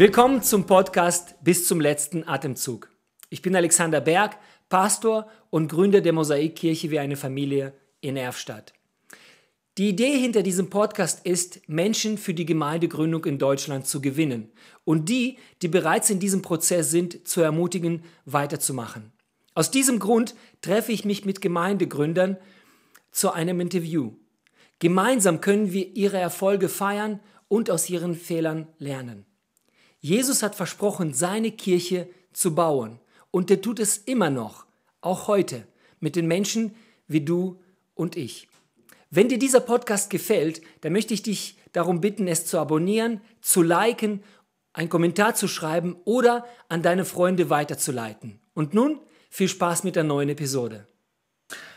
Willkommen zum Podcast Bis zum letzten Atemzug. Ich bin Alexander Berg, Pastor und Gründer der Mosaikkirche wie eine Familie in Erfstadt. Die Idee hinter diesem Podcast ist, Menschen für die Gemeindegründung in Deutschland zu gewinnen und die, die bereits in diesem Prozess sind, zu ermutigen, weiterzumachen. Aus diesem Grund treffe ich mich mit Gemeindegründern zu einem Interview. Gemeinsam können wir ihre Erfolge feiern und aus ihren Fehlern lernen. Jesus hat versprochen, seine Kirche zu bauen und er tut es immer noch, auch heute, mit den Menschen wie du und ich. Wenn dir dieser Podcast gefällt, dann möchte ich dich darum bitten, es zu abonnieren, zu liken, einen Kommentar zu schreiben oder an deine Freunde weiterzuleiten. Und nun viel Spaß mit der neuen Episode.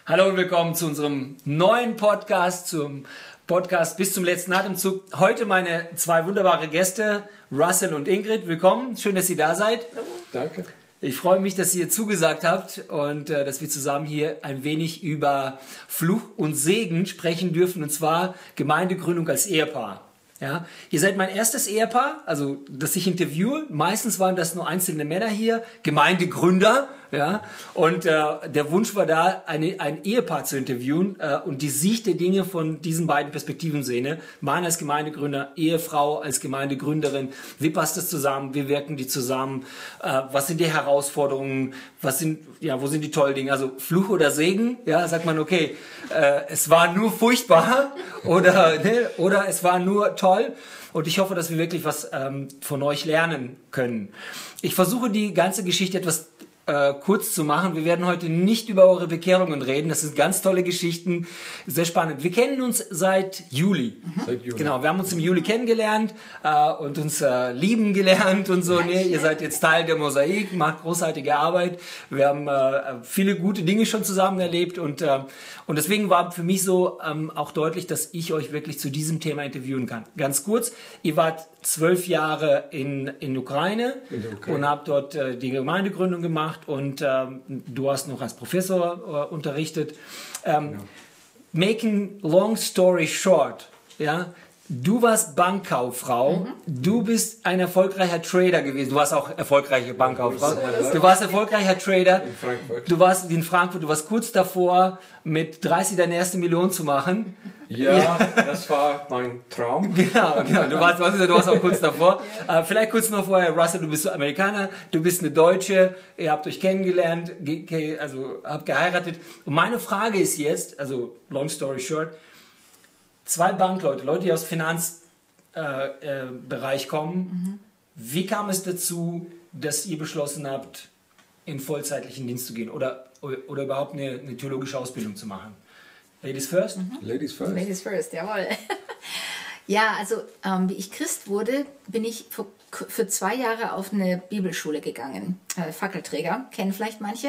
Hallo und willkommen zu unserem neuen Podcast, zum Podcast bis zum letzten Atemzug. Heute meine zwei wunderbare Gäste, Russell und Ingrid. Willkommen, schön, dass ihr da seid. Danke. Ich freue mich, dass ihr zugesagt habt und äh, dass wir zusammen hier ein wenig über Fluch und Segen sprechen dürfen, und zwar Gemeindegründung als Ehepaar. Ja, ihr seid mein erstes Ehepaar, also das ich interviewe. Meistens waren das nur einzelne Männer hier, Gemeindegründer. Ja, und äh, der Wunsch war da, eine, ein Ehepaar zu interviewen äh, und die Sicht der Dinge von diesen beiden Perspektiven sehen. Ne? Mann als Gemeindegründer, Ehefrau als Gemeindegründerin. Wie passt das zusammen? Wie wirken die zusammen? Äh, was sind die Herausforderungen? Was sind, ja, wo sind die tollen Dinge? Also Fluch oder Segen? Ja, sagt man, okay, äh, es war nur furchtbar oder, ne, oder es war nur toll. Und ich hoffe, dass wir wirklich was ähm, von euch lernen können. Ich versuche die ganze Geschichte etwas äh, kurz zu machen. Wir werden heute nicht über eure Bekehrungen reden. Das sind ganz tolle Geschichten, sehr spannend. Wir kennen uns seit Juli. Mhm. Seit Juli. Genau, wir haben uns im Juli kennengelernt äh, und uns äh, lieben gelernt und so. Nee, ihr seid jetzt Teil der Mosaik, macht großartige Arbeit. Wir haben äh, viele gute Dinge schon zusammen erlebt und äh, und deswegen war für mich so ähm, auch deutlich, dass ich euch wirklich zu diesem Thema interviewen kann. Ganz kurz, ihr wart zwölf Jahre in, in Ukraine, in Ukraine. und habt dort äh, die Gemeindegründung gemacht und ähm, du hast noch als Professor äh, unterrichtet. Ähm, genau. Making long story short, ja, Du warst Bankkauffrau, mhm. du bist ein erfolgreicher Trader gewesen. Du warst auch erfolgreiche Bankkauffrau. Du warst erfolgreicher Trader. In Frankfurt. Du warst in Frankfurt, du warst kurz davor, mit 30 deine erste Million zu machen. Ja, ja. das war mein Traum. Genau, genau. Du warst, du warst auch kurz davor. ja. uh, vielleicht kurz noch vorher, Russell, du bist Amerikaner, du bist eine Deutsche, ihr habt euch kennengelernt, also habt geheiratet. Und meine Frage ist jetzt, also long story short, zwei Bankleute, Leute, die aus dem Finanzbereich äh, äh, kommen. Mhm. Wie kam es dazu, dass ihr beschlossen habt, in vollzeitlichen Dienst zu gehen oder, oder überhaupt eine, eine theologische Ausbildung zu machen? Ladies first? Mhm. Ladies first. Ladies first, jawohl. ja, also ähm, wie ich Christ wurde, bin ich für, für zwei Jahre auf eine Bibelschule gegangen. Äh, Fackelträger, kennen vielleicht manche.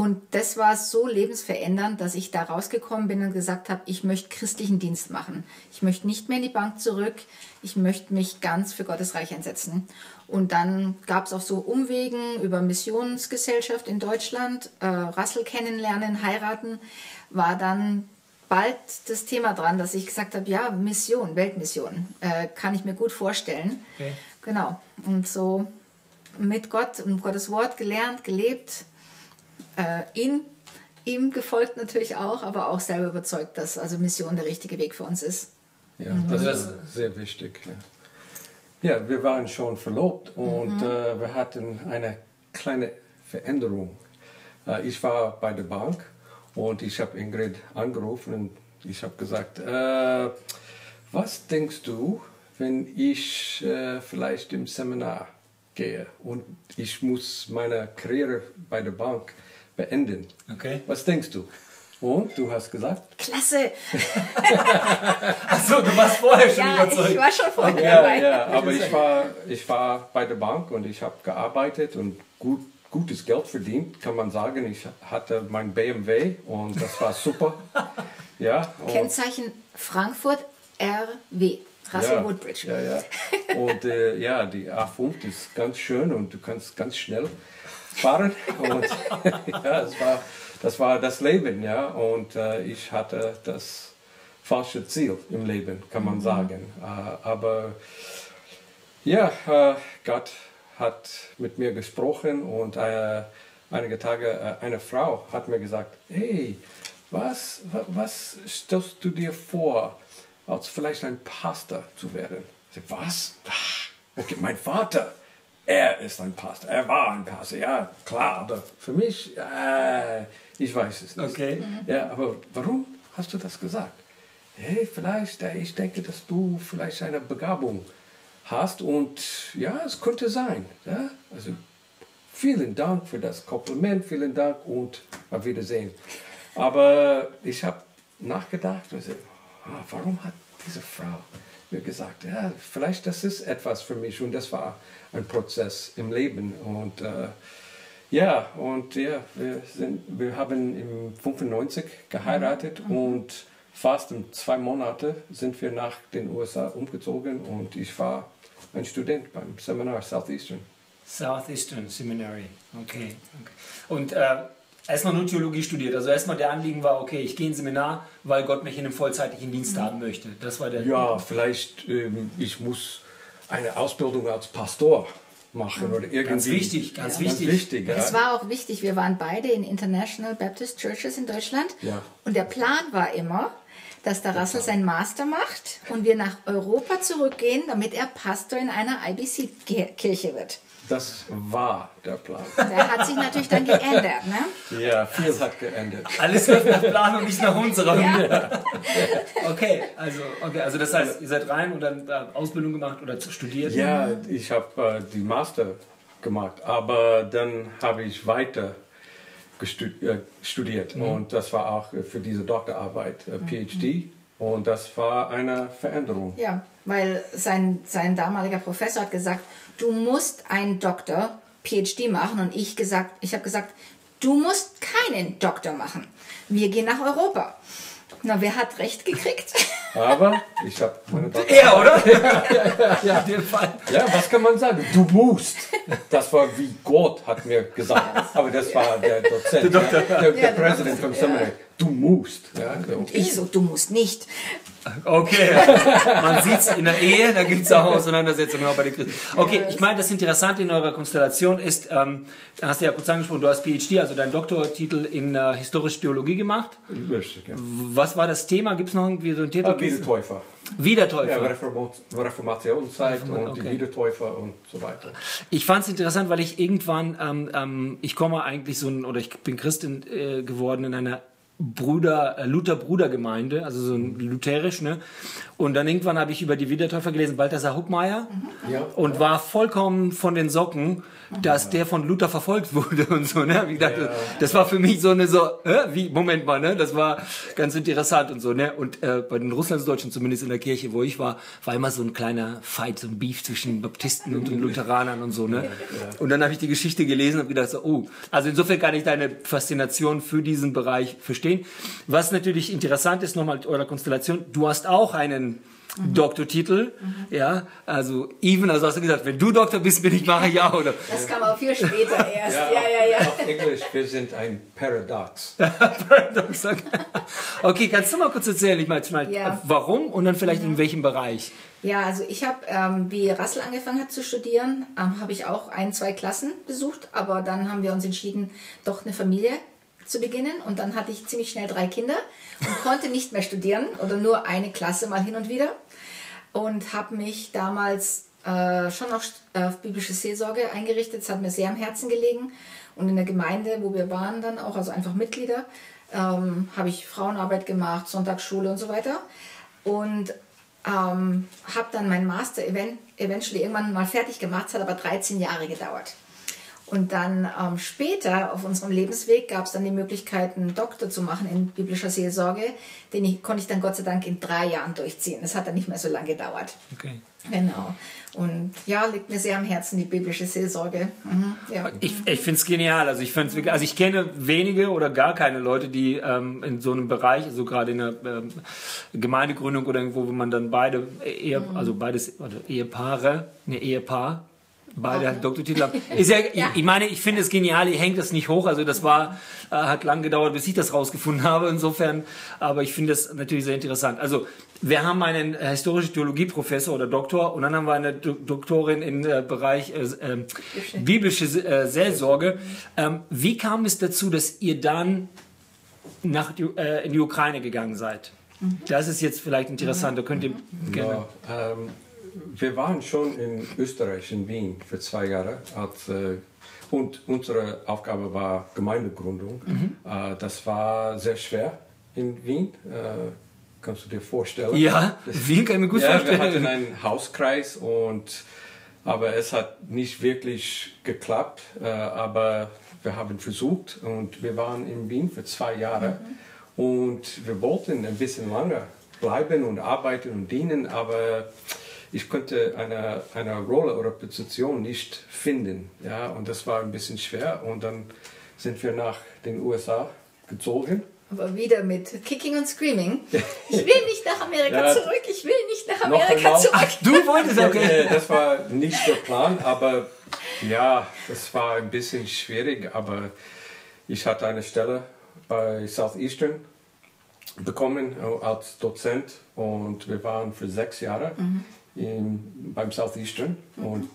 Und das war so lebensverändernd, dass ich da rausgekommen bin und gesagt habe, ich möchte christlichen Dienst machen. Ich möchte nicht mehr in die Bank zurück. Ich möchte mich ganz für Gottes Reich einsetzen. Und dann gab es auch so Umwegen über Missionsgesellschaft in Deutschland, äh, Rassel kennenlernen, heiraten, war dann bald das Thema dran, dass ich gesagt habe, ja, Mission, Weltmission, äh, kann ich mir gut vorstellen. Okay. Genau. Und so mit Gott und Gottes Wort gelernt, gelebt, äh, in ihm gefolgt natürlich auch, aber auch selber überzeugt, dass also Mission der richtige Weg für uns ist. Ja, mhm. das ist sehr wichtig. Ja, ja wir waren schon verlobt und mhm. äh, wir hatten eine kleine Veränderung. Äh, ich war bei der Bank und ich habe Ingrid angerufen und ich habe gesagt, äh, was denkst du, wenn ich äh, vielleicht im Seminar gehe und ich muss meine Karriere bei der Bank beenden. Okay. Was denkst du? Und du hast gesagt? Klasse! Achso, du warst vorher schon ja, überzeugt. Ich war schon vorher ja, dabei. Ja, aber ich war, ich war bei der Bank und ich habe gearbeitet und gut, gutes Geld verdient, kann man sagen. Ich hatte mein BMW und das war super. ja, Kennzeichen Frankfurt RW. Russell ja, Woodbridge. Ja, ja. Und äh, ja, die A5 ist ganz schön und du kannst ganz schnell fahren. Und ja, das war, das war das Leben, ja. Und äh, ich hatte das falsche Ziel im Leben, kann man mhm. sagen. Äh, aber Ja, äh, Gott hat mit mir gesprochen und äh, einige Tage äh, eine Frau hat mir gesagt, hey, was, wa- was stellst du dir vor, als vielleicht ein Pastor zu werden? Ich sag, was? Ach, Okay, mein Vater, er ist ein Pastor, er war ein Pastor, ja klar, aber für mich, äh, ich weiß es nicht. Okay. Ja, aber warum hast du das gesagt? Hey, vielleicht, äh, ich denke, dass du vielleicht eine Begabung hast und ja, es könnte sein. Ja? Also vielen Dank für das Kompliment, vielen Dank und auf Wiedersehen. Aber ich habe nachgedacht, also, ah, warum hat diese Frau mir gesagt, ja, vielleicht das ist etwas für mich und das war ein Prozess im Leben und äh, ja, und ja, wir, sind, wir haben im 95 geheiratet und fast in zwei Monate sind wir nach den USA umgezogen und ich war ein Student beim Seminar Southeastern. Southeastern Seminary. Okay. okay. Und äh, erstmal nur Theologie studiert. Also erstmal der Anliegen war, okay, ich gehe ins Seminar, weil Gott mich in einem vollzeitlichen Dienst haben möchte. Das war der. Ja, vielleicht ähm, ich muss eine Ausbildung als Pastor machen oder irgendwie. Ganz wichtig, ganz Ganz wichtig. wichtig, ja. Es war auch wichtig, wir waren beide in International Baptist Churches in Deutschland. Ja. Und der Plan war immer, dass der Russell seinen Master macht und wir nach Europa zurückgehen, damit er Pastor in einer IBC-Kirche wird. Das war der Plan. Der hat sich natürlich dann geändert. Ne? Ja, viel hat geändert. Alles läuft nach Plan und nicht nach unserem. Ja. Okay, also, okay, also das heißt, ihr seid rein und dann äh, Ausbildung gemacht oder studiert? Ja, ich habe äh, die Master gemacht, aber dann habe ich weiter gestu äh, studiert und das war auch für diese Doktorarbeit äh, PhD und das war eine Veränderung. Ja, weil sein, sein damaliger Professor hat gesagt, du musst einen Doktor, PhD machen. Und ich gesagt, ich habe gesagt, du musst keinen Doktor machen. Wir gehen nach Europa. Na, wer hat recht gekriegt? Aber ich habe meine Doktor Er, oder? ja, in dem Fall. Ja, was kann man sagen? Du musst. Das war wie Gott hat mir gesagt. Aber das war der Dozent, der, der, der, Ja, der Präsident vom Seminary. Du musst. Ja, Und ich so, du musst nicht. Okay, man sieht es in der Ehe, da gibt es auch Auseinandersetzungen auch bei den Christen. Okay, ich meine, das Interessante in eurer Konstellation ist, ähm, da hast du ja kurz angesprochen, du hast PhD, also deinen Doktortitel in äh, historische Theologie gemacht. Richtig, ja. Was war das Thema? Gibt es noch irgendwie so einen Titel? Ah, Wiedertäufer. Wiedertäufer. Ja, Reformat Reformationszeit und die okay. Wiedertäufer und so weiter. Ich fand es interessant, weil ich irgendwann, ähm, ähm, ich komme eigentlich so ein, oder ich bin Christin äh, geworden in einer Brüder, äh, Luther-Brudergemeinde, also so ein lutherisch, ne? Und dann irgendwann habe ich über die Wiedertäufer gelesen, Balthasar Huckmeier, Ja. und war vollkommen von den Socken, dass der von Luther verfolgt wurde und so, ne? Hab Ich dachte, das war für mich so eine so, äh, wie, Moment mal, ne? Das war ganz interessant und so, ne? Und äh, bei den Russlandsdeutschen, zumindest in der Kirche, wo ich war, war immer so ein kleiner Fight, so ein Beef zwischen Baptisten und den Lutheranern und so, ne? Und dann habe ich die Geschichte gelesen und gedacht, so, oh, also insofern kann ich deine Faszination für diesen Bereich verstehen. Was natürlich interessant ist, nochmal eurer Konstellation, du hast auch einen Doktortitel, ja, also even, also hast du gesagt, wenn du Doktor bist, bin ich, mache ich auch, oder? Das kam auch viel später erst. Ja, ja, ja. Auf Englisch, wir sind ein Paradox. Paradox, okay. okay, kannst du mal kurz erzählen, ich meine, mal, Ja. warum und dann vielleicht in welchem Bereich? Ja, also ich habe, ähm, wie Rassel angefangen hat zu studieren, ähm, habe ich auch ein, zwei Klassen besucht, aber dann haben wir uns entschieden, doch eine Familie zu beginnen und dann hatte ich ziemlich schnell drei Kinder und konnte nicht mehr studieren oder nur eine Klasse mal hin und wieder und habe mich damals äh, schon noch auf biblische Seelsorge eingerichtet. Es hat mir sehr am Herzen gelegen und in der Gemeinde, wo wir waren dann auch, also einfach Mitglieder, ähm, habe ich Frauenarbeit gemacht, Sonntagsschule und so weiter und ähm, habe dann mein Master event eventually irgendwann mal fertig gemacht, es hat aber 13 Jahre gedauert. Und dann ähm, später auf unserem Lebensweg gab es dann die Möglichkeit, einen Doktor zu machen in biblischer Seelsorge. Den ich, konnte ich dann Gott sei Dank in drei Jahren durchziehen. Das hat dann nicht mehr so lange gedauert. Okay. Genau. Und ja, liegt mir sehr am Herzen, die biblische Seelsorge. Mhm, ja. Ich, ich finde es genial. Also ich find's also ich kenne wenige oder gar keine Leute, die ähm, in so einem Bereich, also gerade in der ähm, Gemeindegründung oder irgendwo, wo man dann beide Ehe, also beides oder Ehepaare, ne Ehepaar, Beide hatten Doktortitel. haben. Ist ja, Ja. Ich, ich meine, ich finde es genial, ihr hängt das nicht hoch. Also das war, äh, hat lang gedauert, bis ich das rausgefunden habe. Insofern, aber ich finde das natürlich sehr interessant. Also wir haben einen äh, historischen Theologieprofessor oder Doktor und dann haben wir eine Do Doktorin im äh, Bereich äh, ähm, biblische äh, Seelsorge. Ähm, wie kam es dazu, dass ihr dann nach die, äh, in die Ukraine gegangen seid? Das ist jetzt vielleicht interessant. Da könnt ihr gerne. Ja, ähm, wir waren schon in Österreich, in Wien, für zwei Jahre. Als, äh, und unsere Aufgabe war Gemeindegründung. Äh, das war sehr schwer in Wien. Äh, kannst du dir vorstellen? Ja, Wien kann ich mir gut ja, wir hatten vorstellen. einen Hauskreis und aber es hat nicht wirklich geklappt. Aber wir haben versucht und wir waren in Wien für zwei Jahre und wir wollten ein bisschen länger bleiben und arbeiten und dienen, aber ich konnte eine, eine Rolle oder Position nicht finden. Ja, und das war ein bisschen schwer und dann sind wir nach den USA gezogen. Aber wieder mit Kicking und Screaming. Ich will nicht nach Amerika Ja. zurück, ich will nicht nach Amerika zurück. Du wolltest, okay. Äh, Das war nicht der Plan, aber ja, das war ein bisschen schwierig. Aber ich hatte eine Stelle bei Southeastern bekommen äh, als Dozent und wir waren für sechs Jahre im, beim Southeastern und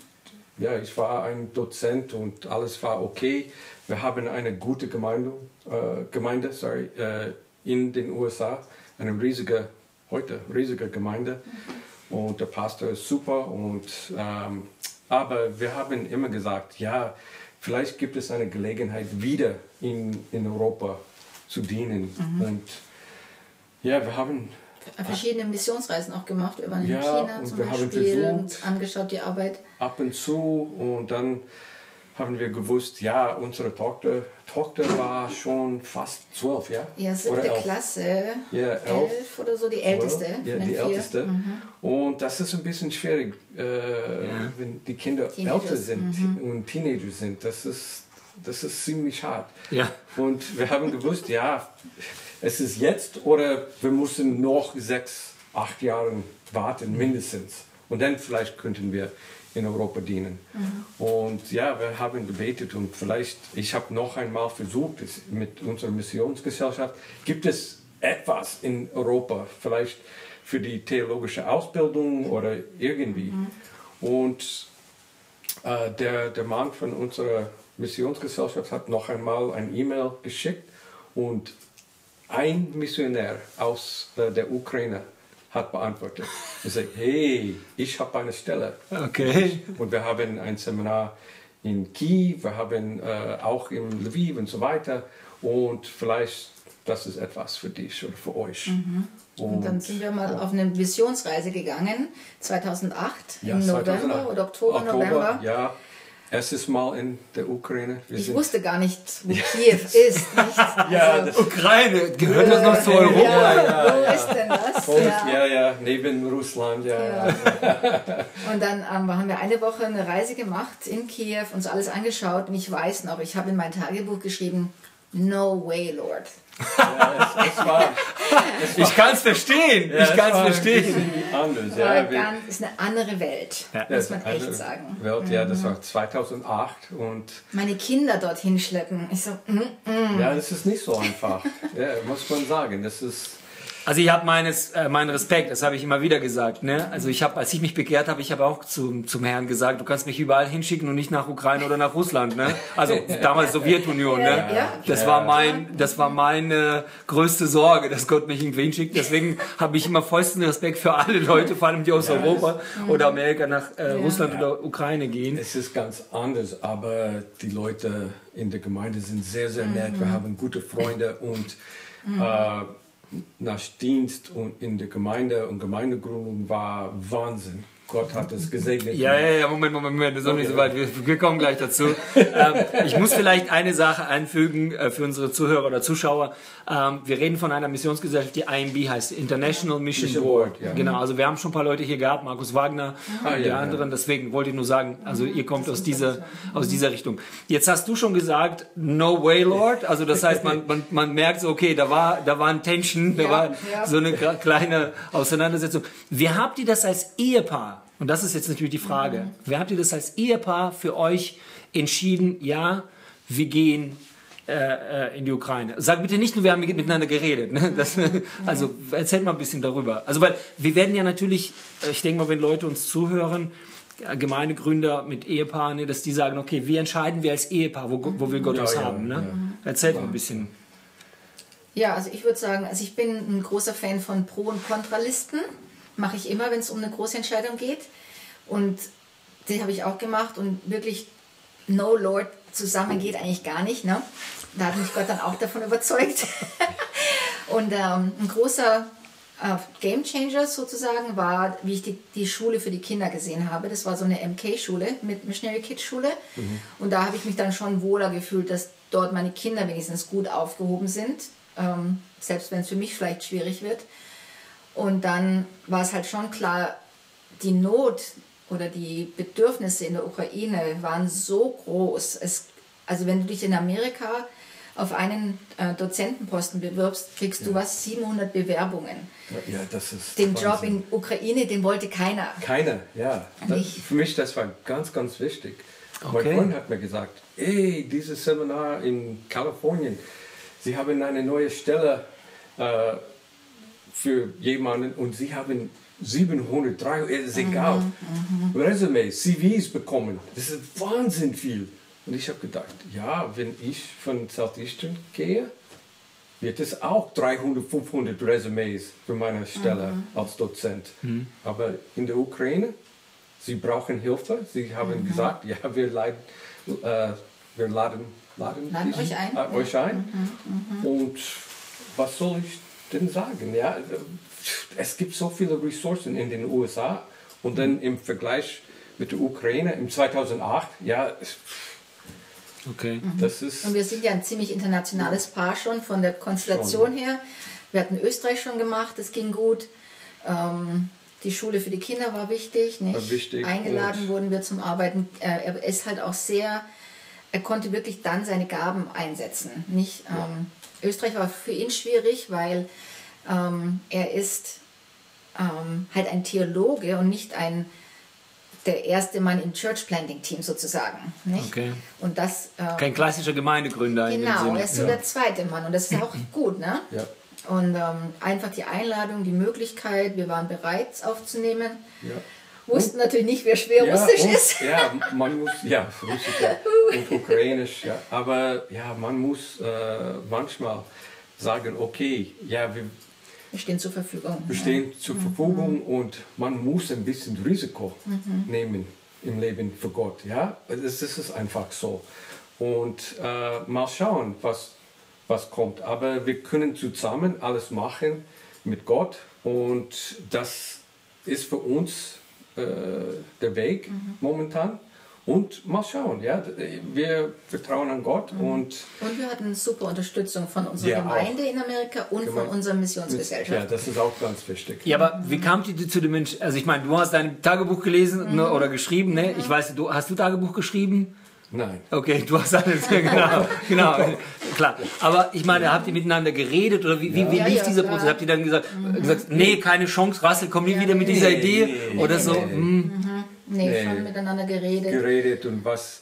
ja, ich war ein Dozent und alles war okay. Wir haben eine gute Gemeinde, äh, Gemeinde sorry, äh, in den USA, eine riesige, heute riesige Gemeinde. Und der Pastor ist super. Und, ähm, aber wir haben immer gesagt, ja, vielleicht gibt es eine Gelegenheit, wieder in, in Europa zu dienen. Und ja, wir haben Verschiedene Missionsreisen auch gemacht. Wir waren in Ja, China und zum wir haben Beispiel und angeschaut die Arbeit. ab und zu und dann haben wir gewusst, ja, unsere Tochter, Tochter war schon fast zwölf, ja? Ja, Oder siebte elf. Klasse, Ja, elf. elf oder so, die älteste Ja, die vier. Mhm. älteste. Und das ist ein bisschen schwierig, äh, wenn die Kinder Teenagers, älter sind Mhm. und Teenager sind. Das ist, das ist ziemlich hart. Ja. Und wir haben gewusst, ja, es ist jetzt oder wir müssen noch sechs, acht Jahre warten, mindestens. Und dann vielleicht könnten wir in Europa dienen. Und ja, wir haben gebetet und vielleicht, ich habe noch einmal versucht, mit unserer Missionsgesellschaft, gibt es etwas in Europa, vielleicht für die theologische Ausbildung oder irgendwie. Und äh, der, der Mann von unserer Missionsgesellschaft hat noch einmal ein E-Mail geschickt und ein Missionär aus äh, der Ukraine hat beantwortet. Er sagt, hey, ich habe eine Stelle. Okay. Und wir haben ein Seminar in Kiew, wir haben äh, auch in Lviv und so weiter. Und vielleicht, das ist etwas für dich oder für euch. Mhm. Und dann sind wir mal auf eine Missionsreise gegangen, 2008 Ja, im November 2008. oder Oktober, November. Ja, erstes Mal in der Ukraine. Wir Ich wusste gar nicht, wo Kiew ist. Ja, Also, Ukraine, gehört das noch zu Europa? ja, wo ist denn das? Und, Ja. ja, ja, neben Russland, ja. Ja. ja. Und dann ähm, haben wir eine Woche eine Reise gemacht in Kiew, uns alles angeschaut und ich weiß noch, ich habe in mein Tagebuch geschrieben, no way, Lord. ja es, es war, Ich kann es verstehen. ja, ich es kann war es verstehen. Anders, War ja. Ganz, ist eine andere Welt, Ja. muss man Ja, echt also sagen. Welt, ja, das war 2008 und Meine Kinder dorthin schleppen. Ich so, mm, mm. ja, das ist nicht so einfach. ja, muss man sagen. Das ist Also ich habe meines äh, meinen Respekt, das habe ich immer wieder gesagt. Ne? Also ich habe, als ich mich bekehrt habe, ich habe auch zum, zum Herrn gesagt, du kannst mich überall hinschicken und nicht nach Ukraine oder nach Russland. Ne? Also damals Sowjetunion. Ja, Ne? ja. Das Ja. war mein, das war meine größte Sorge, dass Gott mich irgendwo hinschickt. Deswegen habe ich immer vollsten Respekt für alle Leute, vor allem die aus Europa oder Amerika nach äh, Russland oder Ukraine gehen. Es ist ganz anders, aber die Leute in der Gemeinde sind sehr, sehr nett. Wir haben gute Freunde und äh, nach Dienst und in der Gemeinde und Gemeindegründung war Wahnsinn. Gott hat es gesegnet. Ja, ja, ja, Moment, Moment, Moment, ist noch nicht so weit. Wir, wir kommen gleich dazu. ähm, ich muss vielleicht eine Sache einfügen äh, für unsere Zuhörer oder Zuschauer. Ähm, wir reden von einer Missionsgesellschaft, die IMB heißt, International Mission, Mission Board. Board, ja. Genau, also wir haben schon ein paar Leute hier gehabt, Markus Wagner Ah, und die ja, anderen. Deswegen wollte ich nur sagen, also ihr kommt aus dieser, aus dieser Richtung. Jetzt hast du schon gesagt, no way, Lord. Also das heißt, man, man, man merkt so, okay, da war, da war ein Tension, da Ja, war ja. so eine kleine Auseinandersetzung. Wie habt ihr das als Ehepaar Und das ist jetzt natürlich die Frage. Mhm. Wer habt ihr das als Ehepaar für euch entschieden? Ja, wir gehen äh, äh, in die Ukraine. Sag bitte nicht nur, wir haben miteinander geredet. Ne? Das, also erzählt mal ein bisschen darüber. Also weil wir werden ja natürlich, ich denke mal, wenn Leute uns zuhören, äh, Gemeindegründer mit Ehepaaren, ne, dass die sagen, okay, wie entscheiden wir als Ehepaar, wo, wo will Gott ja, uns ja, haben? Ne? Ja. Erzählt mal ein bisschen. Ja, also ich würde sagen, also ich bin ein großer Fan von Pro- und Kontralisten. Mache ich immer, wenn es um eine große Entscheidung geht. Und die habe ich auch gemacht und wirklich No Lord zusammen geht eigentlich gar nicht. Ne? Da hat mich Gott dann auch davon überzeugt. und ähm, ein großer äh, Game Changer sozusagen war, wie ich die, die Schule für die Kinder gesehen habe. Das war so eine MK-Schule, mit Missionary Kids Schule. Mhm. Und da habe ich mich dann schon wohler gefühlt, dass dort meine Kinder wenigstens gut aufgehoben sind. Ähm, selbst wenn es für mich vielleicht schwierig wird. Und dann war es halt schon klar, die Not oder die Bedürfnisse in der Ukraine waren so groß. Es, also wenn du dich in Amerika auf einen äh, Dozentenposten bewirbst, kriegst ja. du was 700 Bewerbungen. Ja, das ist den Wahnsinn. Job in Ukraine, den wollte keiner. Keiner, ja. Das, für mich das war ganz, ganz wichtig. Okay. Mein Freund hat mir gesagt, hey, dieses Seminar in Kalifornien, Sie haben eine neue Stelle äh, für jemanden und Sie haben 700, 300, ist egal, mhm, mhm. Resumes, CVs bekommen. Das ist Wahnsinn viel. Und ich habe gedacht, ja, wenn ich von Southeastern gehe, wird es auch 300, 500 Resumes für meine Stelle mhm. als Dozent. Mhm. Aber in der Ukraine, sie brauchen Hilfe. Sie haben mhm. gesagt, ja, wir, leiden, äh, wir laden, laden, laden euch ein. Äh, euch ein. Mhm, mhm. Und was soll ich denn sagen? Ja, es gibt so viele Ressourcen in den USA und dann im Vergleich mit der Ukraine im 2008, ja, Okay. Mhm. Das ist Und wir sind ja ein ziemlich internationales Paar schon von der Konstellation schon. her. Wir hatten Österreich schon gemacht, das ging gut. Ähm, die Schule für die Kinder war wichtig. Nicht? War wichtig. Eingeladen wurden wir zum Arbeiten. Er ist halt auch sehr, er konnte wirklich dann seine Gaben einsetzen. Nicht, ja. ähm, Österreich war für ihn schwierig, weil ähm, er ist ähm, halt ein Theologe und nicht ein der erste Mann im Church Planting Team sozusagen. Nicht? Okay. Und das, ähm, Kein klassischer Gemeindegründer. Genau, er ist so ja. der zweite Mann und das ist auch gut. Ne? Ja. Und ähm, einfach die Einladung, die Möglichkeit, wir waren bereit, es aufzunehmen. Ja. Wussten natürlich nicht, wer schwer ja, Russisch und, ist. Ja, man muss, ja, Russisch ja, und Ukrainisch, ja. Aber ja, man muss äh, manchmal sagen, okay, ja, wir, wir stehen zur Verfügung. Wir stehen ja. zur Verfügung mhm. und man muss ein bisschen Risiko mhm. nehmen im Leben für Gott. Ja, das, das ist einfach so. Und äh, mal schauen, was, was kommt. Aber wir können zusammen alles machen mit Gott und das ist für uns äh, der Weg mhm. momentan. Und mal schauen, ja, wir vertrauen an Gott mhm. und... Und wir hatten super Unterstützung von unserer ja, Gemeinde auch. in Amerika und Gemeinde. von unserer Missionsgesellschaft. Ja, das ist auch ganz wichtig. Ja, aber wie kamt ihr zu dem Mensch? Also ich meine, du hast dein Tagebuch gelesen ne, mhm. ne, oder geschrieben, ne? Ich weiß, du hast du Tagebuch geschrieben? Nein. Okay, du hast alles, genau, genau, klar. Aber ich meine, habt ihr miteinander geredet oder wie, wie, wie ja, lief ja, dieser Prozess? Habt ihr dann gesagt, mhm. gesagt, nee, keine Chance, Rassel, komm nie ja, wieder mit dieser nee, Idee nee, oder nee, so? Nee. Mhm. Nee, nee, schon miteinander geredet. Geredet und was,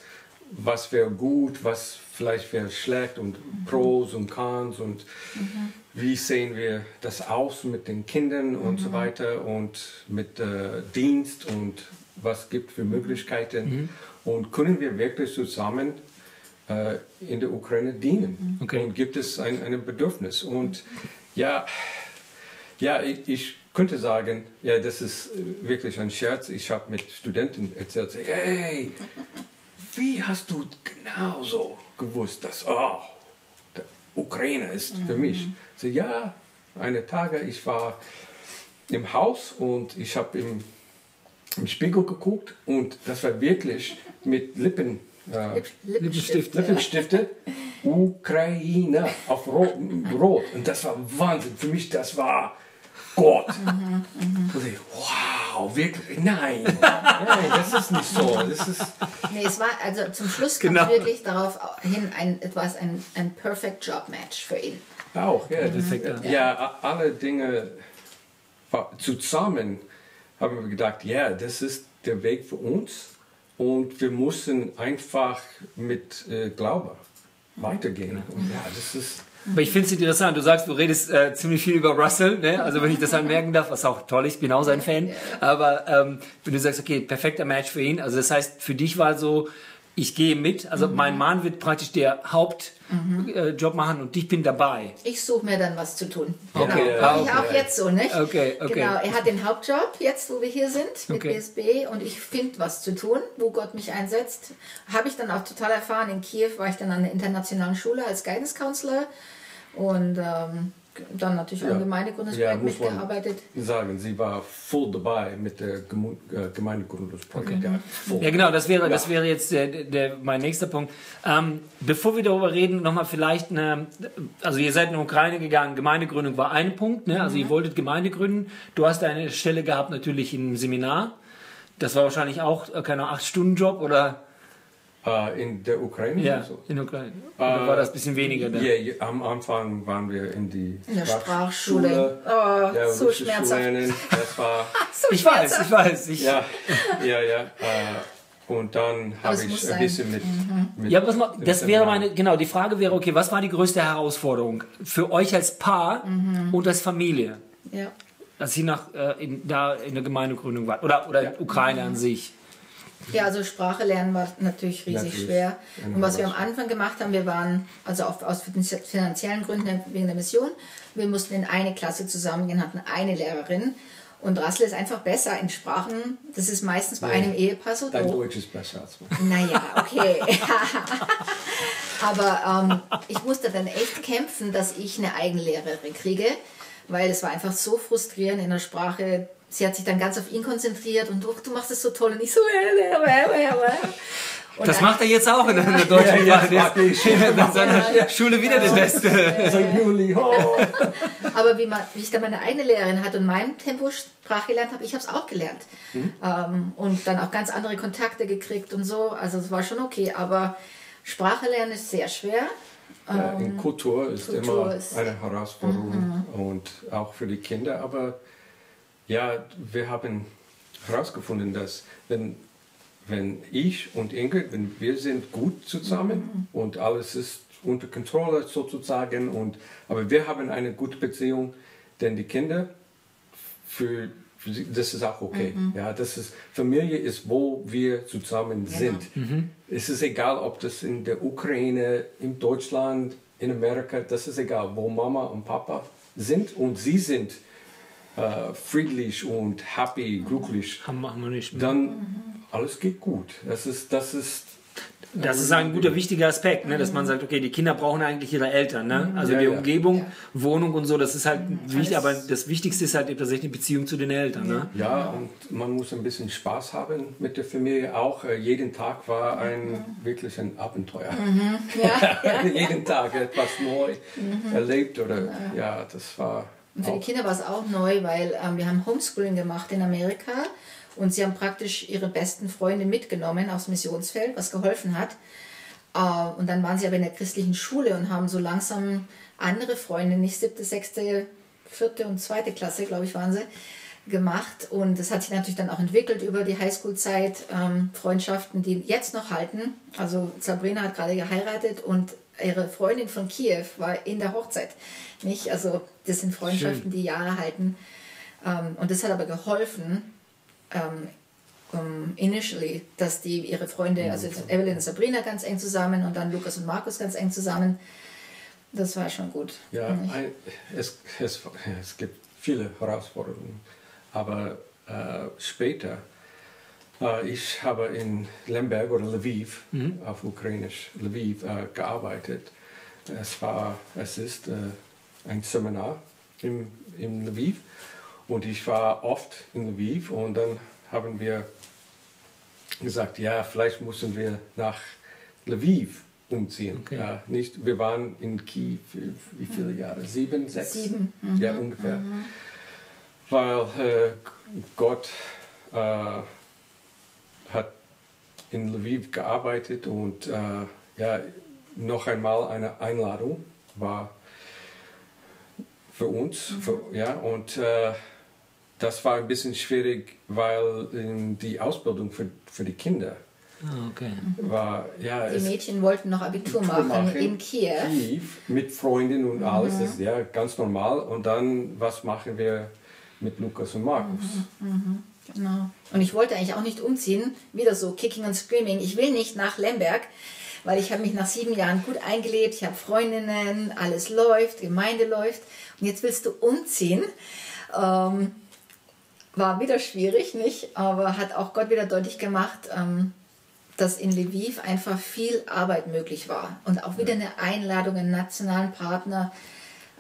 was wäre gut, was vielleicht wäre schlecht und mhm. Pros und Cons und mhm. wie sehen wir das aus mit den Kindern und so mhm. weiter und mit äh, Dienst und was gibt für Möglichkeiten mhm. Und können wir wirklich zusammen äh, in der Ukraine dienen okay. und gibt es ein, ein Bedürfnis und ja, ja ich, ich könnte sagen, ja, das ist wirklich ein Scherz. Ich habe mit Studenten erzählt, hey, wie hast du genau so gewusst, dass oh, Ukraine ist für mich? Mhm. So, ja, eine Tage, ich war im Haus und ich habe im, im Spiegel geguckt und das war wirklich mit Lippen. Äh, Lippenstifte. Lippenstifte. Ukraine auf Rot, Rot. Und das war Wahnsinn. Für mich, das war Gott. Mhm, mhm. Und ich, wow, wirklich? Nein, nein, das ist nicht so. Das ist nee, es war, also zum Schluss kam genau. wirklich darauf hin, ein, etwas ein, ein Perfect Job Match für ihn. Auch, ja. Das, mhm. ja, alle Dinge zusammen haben wir gedacht, ja, das ist der Weg für uns und wir müssen einfach mit äh, Glaube weitergehen. Und ja, das ist aber ich finde es interessant, du sagst, du redest äh, ziemlich viel über Russell, ne? also wenn ich das anmerken darf, was auch toll ist, ich bin auch sein Fan, aber ähm, wenn du sagst, okay, perfekter Match für ihn, also das heißt, für dich war so, ich gehe mit, also mhm. mein Mann wird praktisch der Hauptjob mhm. äh, machen und ich bin dabei. Ich suche mir dann was zu tun. Genau. Okay, ja, okay. ich auch jetzt so, nicht? Okay, okay. Genau, er hat den Hauptjob jetzt, wo wir hier sind mit okay. BSB und ich finde was zu tun, wo Gott mich einsetzt. Habe ich dann auch total erfahren. In Kiew war ich dann an der internationalen Schule als Guidance Counselor und ähm, dann natürlich auch ja. im Gemeindegründungsprojekt ja, mitgearbeitet. sagen, sie war voll dabei mit der äh, Gemeindegründungsprojekt. Okay. Ja, ja, genau, das wäre, das wäre jetzt der, der, mein nächster Punkt. Ähm, bevor wir darüber reden, nochmal vielleicht eine, also ihr seid in die Ukraine gegangen, Gemeindegründung war ein Punkt, ne? also mhm. ihr wolltet Gemeinde gründen. Du hast eine Stelle gehabt natürlich im Seminar. Das war wahrscheinlich auch, äh, keine Acht Stunden Job oder? Uh, in der Ukraine? Ja, so? in der Ukraine. Oder uh, war das ein bisschen weniger? Ja, yeah, am Anfang waren wir in die in der Sprachschule. Sprachschule. Oh, so schmerzhaft. Das war so ich weiß, ich weiß. Ich ja, ja, ja. Uh, und dann habe ich ein sein. bisschen mit, mhm. mit Ja, was mal, das wäre meine, genau, die Frage wäre, okay, was war die größte Herausforderung für euch als Paar mhm. und als Familie? Ja. Als ihr nach, äh, in, da in der Gemeindegründung wart? Oder, oder ja. Ukraine mhm. an sich? Ja, also Sprache lernen war natürlich riesig natürlich. schwer. Und was wir am Anfang gemacht haben, wir waren, also auch aus finanziellen Gründen wegen der Mission, wir mussten in eine Klasse zusammengehen, hatten eine Lehrerin. Und Rassel ist einfach besser in Sprachen. Das ist meistens bei ja. einem Ehepaar so. Dein Deutsch ist besser als mein. Naja, okay. Aber ähm, ich musste dann echt kämpfen, dass ich eine Eigenlehrerin kriege, weil es war einfach so frustrierend in der Sprache sie hat sich dann ganz auf ihn konzentriert und du, du machst es so toll und ich so. Und das macht er jetzt auch in der deutschen ja, Sprache. in seiner ja, Schule wieder ja, das Beste. Aber wie, man, wie ich dann meine eigene Lehrerin hatte und mein Tempo Sprache gelernt habe, ich habe es auch gelernt. Mhm. Ähm, und dann auch ganz andere Kontakte gekriegt und so. Also es war schon okay. Aber Sprache lernen ist sehr schwer. Ja, in ähm, Kultur ist Kultur immer ist eine Herausforderung mhm. und auch für die Kinder. Aber ja, wir haben herausgefunden, dass wenn, wenn ich und Ingrid, wenn wir sind gut zusammen mhm. und alles ist unter Kontrolle sozusagen, und, aber wir haben eine gute Beziehung, denn die Kinder, für, für sie, das ist auch okay. Mhm. Ja, das ist, Familie ist, wo wir zusammen genau. sind. Mhm. Es ist egal, ob das in der Ukraine, in Deutschland, in Amerika, das ist egal, wo Mama und Papa sind und sie sind äh, friedlich und happy, glücklich, dann alles geht gut. Das ist, das ist das ist ein guter, wichtiger Aspekt, ne? dass man sagt, okay, die Kinder brauchen eigentlich ihre Eltern. Ne? Also ja, die ja. Umgebung, ja. Wohnung und so, das ist halt wichtig, aber das Wichtigste ist halt tatsächlich eine Beziehung zu den Eltern. Ne? Ja, und man muss ein bisschen Spaß haben mit der Familie. Auch äh, jeden Tag war ein mhm. wirklich ein Abenteuer. Mhm. jeden Tag etwas neu mhm. erlebt oder ja, das war und für auch. die Kinder war es auch neu, weil ähm, wir haben Homeschooling gemacht in Amerika und sie haben praktisch ihre besten Freunde mitgenommen aufs Missionsfeld, was geholfen hat. Äh, und dann waren sie aber in der christlichen Schule und haben so langsam andere Freunde, nicht siebte, sechste, vierte und zweite Klasse, glaube ich, waren sie, gemacht. Und das hat sich natürlich dann auch entwickelt über die Highschool-Zeit, ähm, Freundschaften, die jetzt noch halten. Also Sabrina hat gerade geheiratet und ihre Freundin von Kiew war in der Hochzeit. Nicht? Also das sind Freundschaften, Schön. die Jahre halten. Ähm, und das hat aber geholfen, ähm, um, initially, dass die ihre Freunde, also Evelyn und Sabrina ganz eng zusammen und dann Lukas und Markus ganz eng zusammen. Das war schon gut. Ja, ein, es, es, es gibt viele Herausforderungen, aber äh, später ich habe in Lemberg oder Lviv, mhm. auf Ukrainisch Lviv, äh, gearbeitet. Es, war, es ist äh, ein Seminar im, in Lviv und ich war oft in Lviv und dann haben wir gesagt, ja, vielleicht müssen wir nach Lviv umziehen. Okay. Ja, nicht, wir waren in Kiew wie viele Jahre? Sieben, sechs? Sieben. Mhm. Ja, ungefähr. Mhm. Weil äh, Gott äh, in Lviv gearbeitet und äh, ja, noch einmal eine Einladung war für uns. Mhm. Für, ja, und äh, das war ein bisschen schwierig, weil ähm, die Ausbildung für, für die Kinder Ah, okay. war, ja, Die es- Mädchen wollten noch Abitur, Abitur machen, in Kiew. Kiew mit Freunden und alles, das ist ja ganz normal. Und dann, was machen wir mit Lukas und Markus? Genau. Und ich wollte eigentlich auch nicht umziehen, wieder so Kicking und Screaming. Ich will nicht nach Lemberg, weil ich habe mich nach sieben Jahren gut eingelebt, ich habe Freundinnen, alles läuft, Gemeinde läuft. Und jetzt willst du umziehen. Ähm, war wieder schwierig, nicht? Aber hat auch Gott wieder deutlich gemacht, ähm, dass in Lviv einfach viel Arbeit möglich war. Und auch wieder eine Einladung, einen nationalen Partner,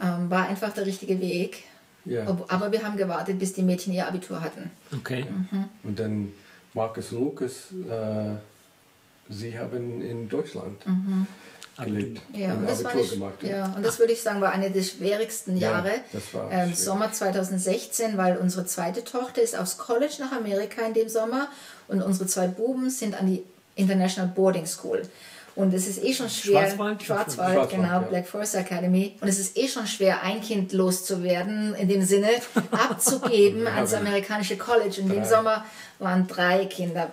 ähm, war einfach der richtige Weg. Ja. Ob- Aber wir haben gewartet, bis die Mädchen ihr Abitur hatten. Okay. Und dann Markus und Lukas, äh, sie haben in Deutschland gelebt Ja, und das, war Abitur nicht, gemacht. ja, und das würde ich sagen, war eine der schwierigsten Ja, Jahre. das war ähm. Sommer 2016, weil unsere zweite Tochter ist aufs College nach Amerika in dem Sommer und unsere zwei Buben sind an die International Boarding School. Und es ist eh schon schwer. Schwarzwald? Schwarzwald, Schwarzwald, genau, ja. Black Forest Academy. Und es ist eh schon schwer, ein Kind loszuwerden, in dem Sinne abzugeben ans amerikanische College. Und in dem. Sommer waren drei Kinder.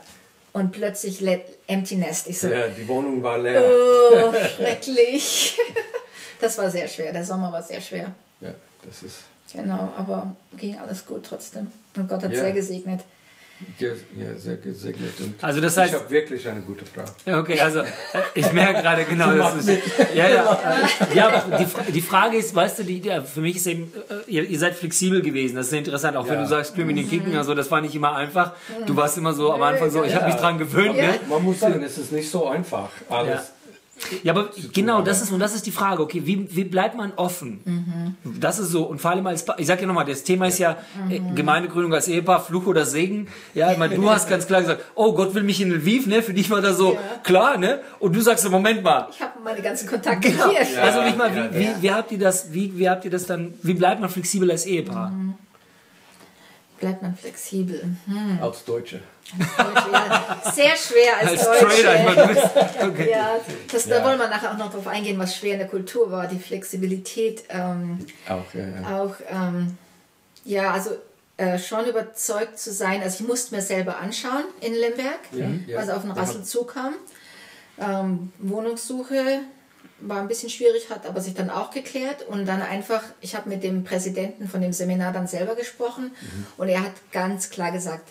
Und plötzlich Empty Nest. Ich so, Ja, die Wohnung war leer. Oh, schrecklich. Das war sehr schwer. Der Sommer war sehr schwer. Ja, das ist Genau, aber ging alles gut trotzdem. Und Gott hat Ja. sehr gesegnet. Ge- ja, sehr gesegnet. Und Also das heißt- ich habe wirklich eine gute Frau. Ja, Okay, also äh, ich merke gerade genau, das ist, ja, ja, ja, die, die Frage ist, weißt du, die, ja, für mich ist eben, äh, ihr, ihr seid flexibel gewesen, das ist interessant, auch wenn Ja. du sagst, Screaming den Kicken, also das war nicht immer einfach, du warst immer so am Anfang so, ich habe mich dran gewöhnt, Ja. ne? Man muss sagen, es ist nicht so einfach, alles Ja, aber genau, das ist und das ist die Frage. Okay, wie, wie bleibt man offen? Das ist so und vor allem als Pa- ich sag ja nochmal, das Thema ist ja äh, Gemeindegründung als Ehepaar, Fluch oder Segen. Ja, ich meine, du hast ganz klar gesagt, oh Gott will mich in Lviv, ne? Für dich war das so Ja. klar, ne? Und du sagst so, Moment mal. Ich habe meine ganzen Kontakte Genau. hier. Ja. also ich mal, ja, wie, wie, wie habt ihr das? Wie, wie habt ihr das dann? Wie bleibt man flexibel als Ehepaar? Bleibt man flexibel. Hm. als Deutsche. Ja, Sehr schwer als, Als Deutsche. Trader, okay. Ja, das, Ja. da wollen wir nachher auch noch drauf eingehen, was schwer in der Kultur war, die Flexibilität. Ähm, Auch, ja, ja. auch, ähm, ja, also äh, schon überzeugt zu sein. Also ich musste mir selber anschauen in Lemberg, Ja, was auf den Rassel zukam. Ähm, Wohnungssuche war ein bisschen schwierig, hat aber sich dann auch geklärt. Und dann einfach, ich habe mit dem Präsidenten von dem Seminar dann selber gesprochen Mhm. und er hat ganz klar gesagt,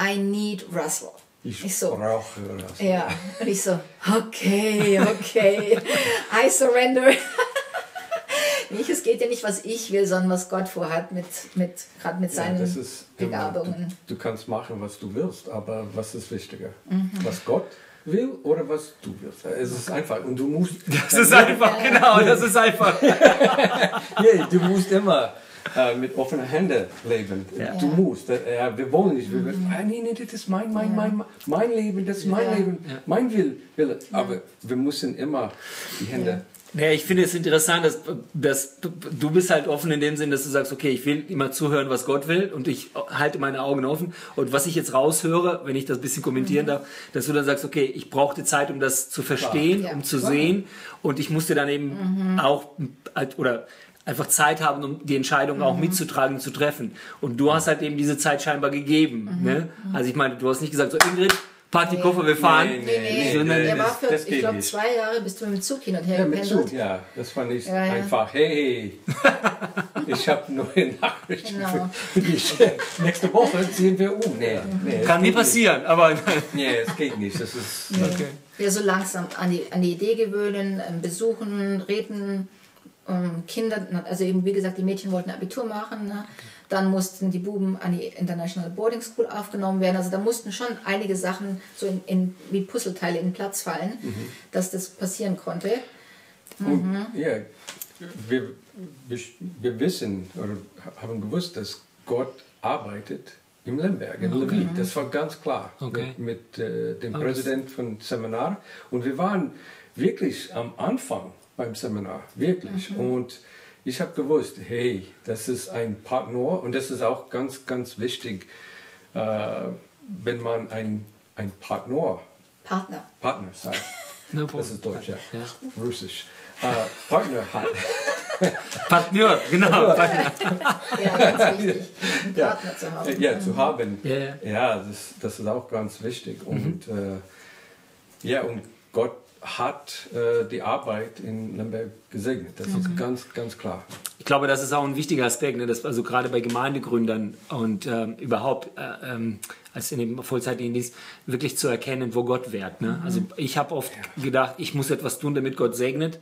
I need Russell. Ich, Ich so, brauche das. ja, und ich so, okay, okay, I surrender. nicht, es geht ja nicht, was ich will, sondern was Gott vorhat, mit, mit, gerade mit Ja, seinen das ist Begabungen. du, du kannst machen, was du willst, aber was ist wichtiger? Mhm. Was Gott will oder was du willst? Es ist einfach und du musst. Das ist einfach, genau, das ist einfach. Ja, du musst immer äh, mit offenen Händen leben. Du musst. Äh, ja, wir wollen nicht. Wir, ah, nee, nee, das ist mein, mein, mein, mein Leben, das ist mein Ja. Leben, mein Will, Wille. Aber wir müssen immer die Hände. Ja, ich finde es interessant, dass, dass du bist halt offen in dem Sinn, dass du sagst, okay, ich will immer zuhören, was Gott will und ich halte meine Augen offen. Und was ich jetzt raushöre, wenn ich das ein bisschen kommentieren darf, dass du dann sagst, okay, ich brauchte Zeit, um das zu verstehen, Ja, um zu klar. sehen und ich musste dann eben auch halt- oder einfach Zeit haben, um die Entscheidung auch mitzutragen zu treffen. Und du hast halt eben diese Zeit scheinbar gegeben. Ne? Also ich meine, du hast nicht gesagt, so Ingrid, pack die Koffer, wir fahren. Nee, Nee, nee, Sondern- der war das- für, das ich geht glaube, zwei Jahre bist du mit dem Zug hin und her Ja, mit. Zug, ja. Das war nicht Ja, ja. einfach, hey, ich habe neue Nachrichten Genau. für dich. Nächste Woche ziehen wir um. Nee, nee, Kann nie passieren, aber nicht. Nee, es geht nicht. Das ist, okay. Ja, so langsam an die, an die Idee gewöhnen, ähm, besuchen, reden, ähm, Kinder, also eben wie gesagt, die Mädchen wollten Abitur machen, ne? Dann mussten die Buben an die International Boarding School aufgenommen werden, also da mussten schon einige Sachen so in, in, wie Puzzleteile in Platz fallen, dass das passieren konnte. Und, ja, wir, wir, wir wissen oder haben gewusst, dass Gott arbeitet im Lemberg, in Lviv. Das war ganz klar Okay. mit, mit äh, dem Aber Präsident von Seminar. Und wir waren wirklich am Anfang beim Seminar, wirklich. Und ich habe gewusst, hey, das ist ein Partner und das ist auch ganz, ganz wichtig, äh, wenn man ein, ein Partner Partner. Partner sagt. No Das ist Deutsch, ja. Ja. Russisch. Äh, Partner hat. Partner, genau. Partner. Ja, ganz wichtig, einen Partner zu haben. Ja, zu haben. Ja, ja. Ja, das, das ist auch ganz wichtig. Und äh, ja, und Gott hat äh, die Arbeit in Lemberg gesegnet. Das ist ganz, ganz klar. Ich glaube, das ist auch ein wichtiger Aspekt, ne? dass also gerade bei Gemeindegründern und ähm, überhaupt äh, ähm, als in dem vollzeitlichen Dienst wirklich zu erkennen, wo Gott wirkt. Ne? Also ich habe oft gedacht, ich muss etwas tun, damit Gott segnet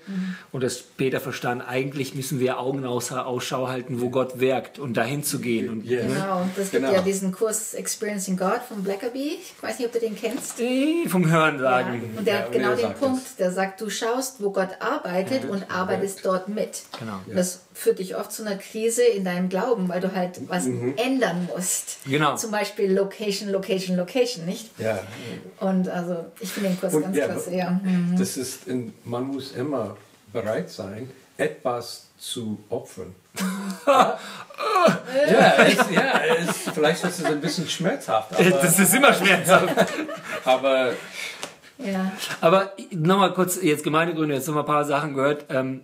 und das später verstanden, eigentlich müssen wir Augen außer Ausschau halten, wo Gott wirkt und dahin zu gehen. Und, Yes. Genau, und das gibt Genau. ja diesen Kurs Experiencing God von Blackaby. Ich weiß nicht, ob du den kennst. äh, vom Hören Ja. sagen. Und der Ja, hat genau er den Punkt, es. der sagt, du schaust, wo Gott arbeitet und arbeitest dort mit. Genau. Das führt dich oft zu einer Krise in deinem Glauben, weil du halt was ändern musst. Genau. Zum Beispiel Location, Location, Location, nicht? Ja. Und also ich finde den Kurs Und ganz ja, klasse, ja. Das ist, in, man muss immer bereit sein, etwas zu opfern. ja, es, ja es, vielleicht ist es ein bisschen schmerzhaft, aber, Das ist immer schmerzhaft. aber ja. Aber nochmal kurz, jetzt Gemeindegründung, jetzt noch mal ein paar Sachen gehört. Ähm,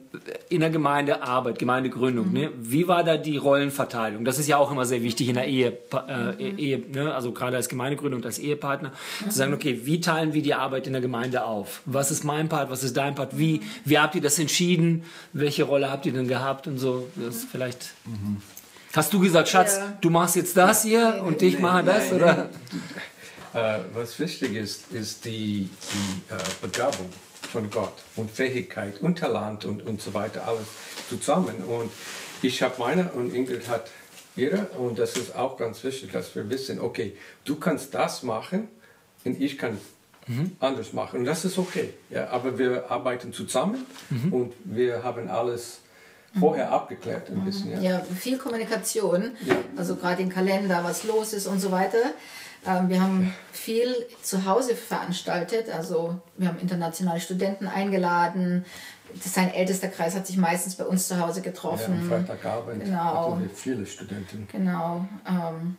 in der Gemeindearbeit, Gemeindegründung, ne? wie war da die Rollenverteilung? Das ist ja auch immer sehr wichtig in der Ehe, äh, Ehe ne? also gerade als Gemeindegründung und als Ehepartner, zu sagen, okay, wie teilen wir die Arbeit in der Gemeinde auf? Was ist mein Part, was ist dein Part? Wie, wie habt ihr das entschieden? Welche Rolle habt ihr denn gehabt und so? Das ist vielleicht... Hast du gesagt, Schatz, Ja. du machst jetzt das hier und ich mache das? nee, oder? äh, was wichtig ist, ist die, die äh, Begabung von Gott und Fähigkeit und Talent und, und so weiter, alles zusammen. Und ich habe meine und Ingrid hat ihre und das ist auch ganz wichtig, dass wir wissen, okay, du kannst das machen und ich kann anders machen. Und das ist okay. Ja, aber wir arbeiten zusammen und wir haben alles vorher abgeklärt ein bisschen. Ja. Ja, viel Kommunikation, Ja. also gerade im Kalender, was los ist und so weiter. Ähm, wir haben viel zu Hause veranstaltet, also wir haben internationale Studenten eingeladen. Das sein ältester Kreis hat sich meistens bei uns zu Hause Ja, getroffen. am Freitagabend Genau. hatten wir viele Studenten. Genau, ähm,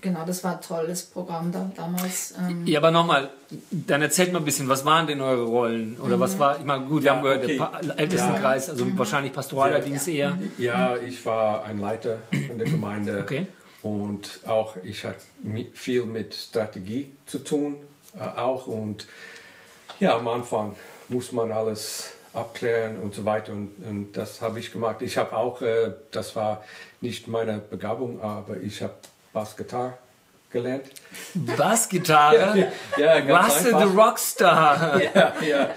genau, das war ein tolles Programm da, damals. Ähm, Ja, aber nochmal, dann erzählt mal ein bisschen, was waren denn eure Rollen? Oder was war, ich meine, gut, wir Ja, haben gehört, okay. der pa Ältestenkreis, also wahrscheinlich pastoraler Ja. Dienst eher. Ja, ich war ein Leiter in der Gemeinde Okay. Und auch ich hatte viel mit Strategie zu tun, äh, auch und ja, am Anfang muss man alles abklären und so weiter und, und das habe ich gemacht. Ich habe auch, äh, das war nicht meine Begabung, aber ich habe Bassgitarre gelernt. Bassgitarre. Ja, Was einfach. the Rockstar. ja, ja,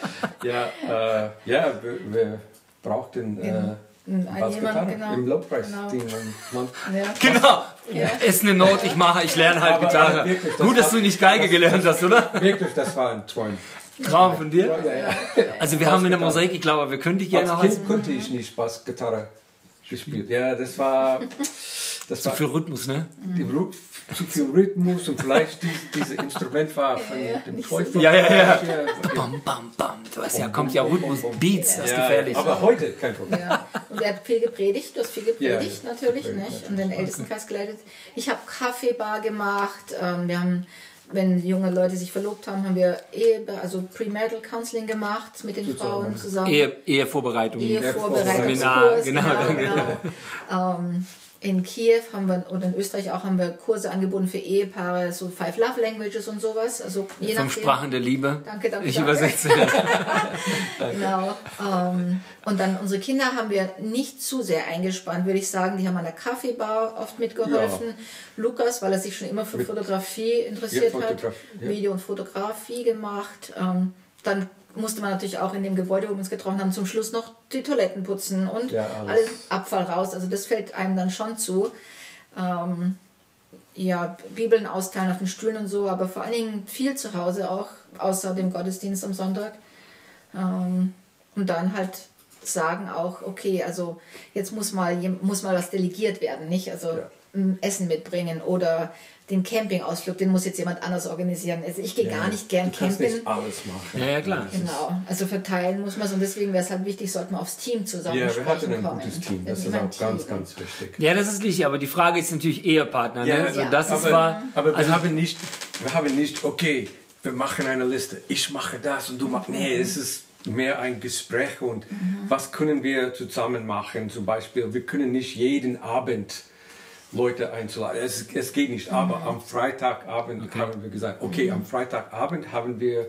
ja, äh, ja wir, wir brauchten äh, Bassgitarre jemand, genau. im Lobpreisteam. Genau. Man, ja. Genau. Ist eine Not, ich mache, ich lerne halt Aber, Gitarre. aber wirklich, das Gut, dass du nicht Geige das- gelernt hast, oder? wirklich, das war ein Traum. Traum von dir? Ja, ja. Also wir haben in der Mosaik, ich glaube, wir können dich gerne noch Als Kind konnte ich nicht Bassgitarre gespielt. Ja, das war, das zu war viel Rhythmus, ne? die Ru- zu viel Rhythmus und vielleicht die, dieses Instrument war von dem Teufel. Ja, ja, ja. ja. Bam, bam, bam. Du weißt ja, kommt ja Rhythmus, Beats, das ist Ja, gefährlich. aber heute kein Problem. Ja, er hat viel gepredigt, du hast viel gepredigt Ja, natürlich, nicht? Und den Ältestenkreis geleitet. Ich habe Kaffeebar gemacht, ähm, wir haben, wenn junge Leute sich verlobt haben, haben wir Ehe, also Premarital Counseling gemacht mit den Frauen zusammen. Ehe, Ehevorbereitung. Ehevorbereitungskurs. Seminar, genau, genau. Ähm, in Kiew haben wir, und in Österreich auch, haben wir Kurse angeboten für Ehepaare, so Five Love Languages und sowas. Also je nachdem. Sprachen der Liebe. Danke, danke, Ich danke. übersetze. Genau. Ähm, und dann unsere Kinder haben wir nicht zu sehr eingespannt, würde ich sagen. Die haben an der Kaffeebar oft mitgeholfen. Lukas, weil er sich schon immer für Fotografie interessiert Ja, hat, ja. Video und Fotografie gemacht. Ähm, dann musste man natürlich auch in dem Gebäude, wo wir uns getroffen haben, zum Schluss noch die Toiletten putzen und Ja, alles. alles Abfall raus. Also das fällt einem dann schon zu. Ähm, ja, Bibeln austeilen auf den Stühlen und so, aber vor allen Dingen viel zu Hause auch, außer dem Gottesdienst am Sonntag. Ähm, und dann halt sagen auch, okay, also jetzt muss mal, muss mal was delegiert werden, nicht? Also Ja. Essen mitbringen oder den Campingausflug, den muss jetzt jemand anders organisieren. Also ich gehe gar nicht gern du kannst campen. nicht alles machen. Ja, ja, klar. Genau, also verteilen muss man es und deswegen wäre es halt wichtig, sollte man aufs Team zusammen Ja, wir hatten ein kommen. gutes Team. Das ist auch ganz, Team. ganz wichtig. Ja, das ist wichtig, aber die Frage ist natürlich Ehepartner. Ne? Ja, also ja. das ist aber, war, aber wir, also, haben nicht, wir haben nicht, okay, wir machen eine Liste. Ich mache das und du machst. Nee, es ist mehr ein Gespräch und was können wir zusammen machen. Zum Beispiel, wir können nicht jeden Abend Leute einzuladen. Es, es geht nicht, aber am Freitagabend haben wir gesagt, okay, am Freitagabend haben wir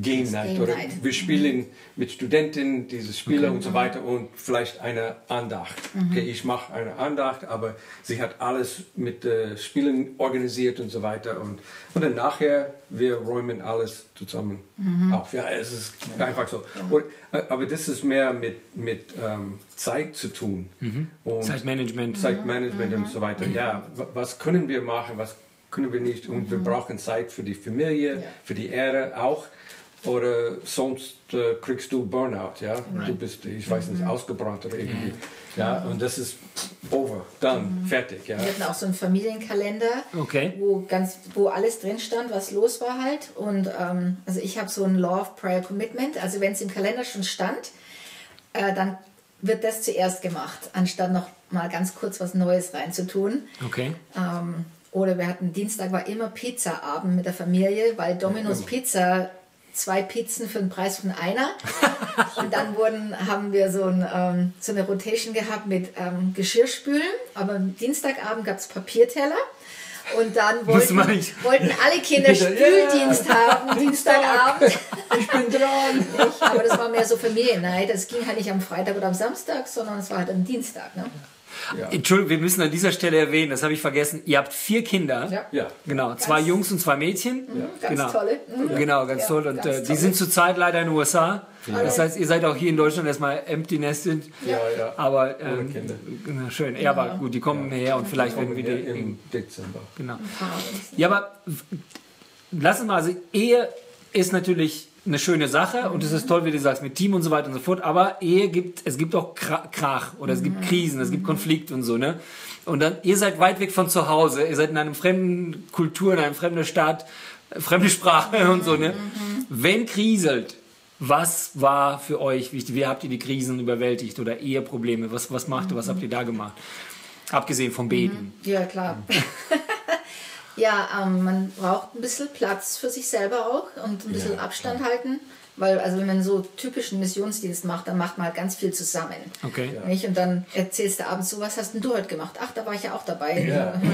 Game Night Game oder wir spielen mit Studenten diese Spiele und so weiter und vielleicht eine Andacht. Okay, ich mache eine Andacht, aber sie hat alles mit äh, Spielen organisiert und so weiter und, und dann nachher wir räumen alles zusammen auf. Ja, es ist einfach so. Und, äh, aber das ist mehr mit, mit ähm, Zeit zu tun. Und Zeitmanagement. Zeitmanagement und so weiter. Ja, wa- was können wir machen, was können wir nicht? Und wir brauchen Zeit für die Familie, Ja. für die Ehre auch. Oder sonst äh, kriegst du Burnout, ja? Du bist, ich weiß nicht, ausgebrannt oder irgendwie. Ja, und das ist over, dann, fertig, ja. Wir hatten auch so einen Familienkalender, Okay. wo ganz, wo alles drin stand, was los war halt. Und ähm, also ich habe so ein Law of Prior Commitment. Also wenn es im Kalender schon stand, äh, dann wird das zuerst gemacht, anstatt noch mal ganz kurz was Neues reinzutun. Okay. Ähm, oder wir hatten Dienstag war immer Pizzaabend mit der Familie, weil Domino's Pizza zwei Pizzen für den Preis von einer. Und dann wurden, haben wir so, ein, ähm, so eine Rotation gehabt mit ähm, Geschirrspülen. Aber am Dienstagabend gab es Papierteller. Und dann wollten, wollten alle Kinder Ja. Spüldienst haben, Dienstagabend. Ich bin dran! Nicht, aber das war mehr so Familienneid. Das ging halt nicht am Freitag oder am Samstag, sondern es war halt am Dienstag. Ne? Entschuldigung, wir müssen an dieser Stelle erwähnen, das habe ich vergessen. Ihr habt vier Kinder. Ja. Ja. Genau, zwei Ganz- Jungs und zwei Mädchen. Ganz genau. tolle. Mhm. Genau, ganz Ja, toll. Und ganz äh, die sind zurzeit leider in den USA. Das heißt, ihr seid auch hier in Deutschland erstmal empty nested. Ja, ja. Aber Ohne ähm, Kinder. na, schön. Ja, aber gut, die kommen her und vielleicht werden wir Ja, die. Im Dezember. Genau. Ja, aber w- lass uns mal, also Ehe ist natürlich eine schöne Sache und es ist toll, wie du sagst, mit Team und so weiter und so fort, aber Ehe gibt, es gibt auch Kra- Krach oder es gibt Krisen, es gibt Konflikt und so, ne? Und dann, ihr seid weit weg von zu Hause, ihr seid in einem fremden Kultur, in einem fremden Staat, äh, fremde Sprache und so, ne? Wenn kriselt, was war für euch wichtig? Wie habt ihr die Krisen überwältigt oder Eheprobleme? Was, was macht ihr, was habt ihr da gemacht? Abgesehen vom Beten. Ja, klar. ja, ähm, man braucht ein bisschen Platz für sich selber auch und ein bisschen Ja, Abstand halten. Weil, also wenn man so typischen Missionsdienst macht, dann macht man halt ganz viel zusammen. Okay. Nicht? Und dann erzählst du abends so, was hast denn du heute gemacht? Ach, da war ich ja auch dabei. Ja.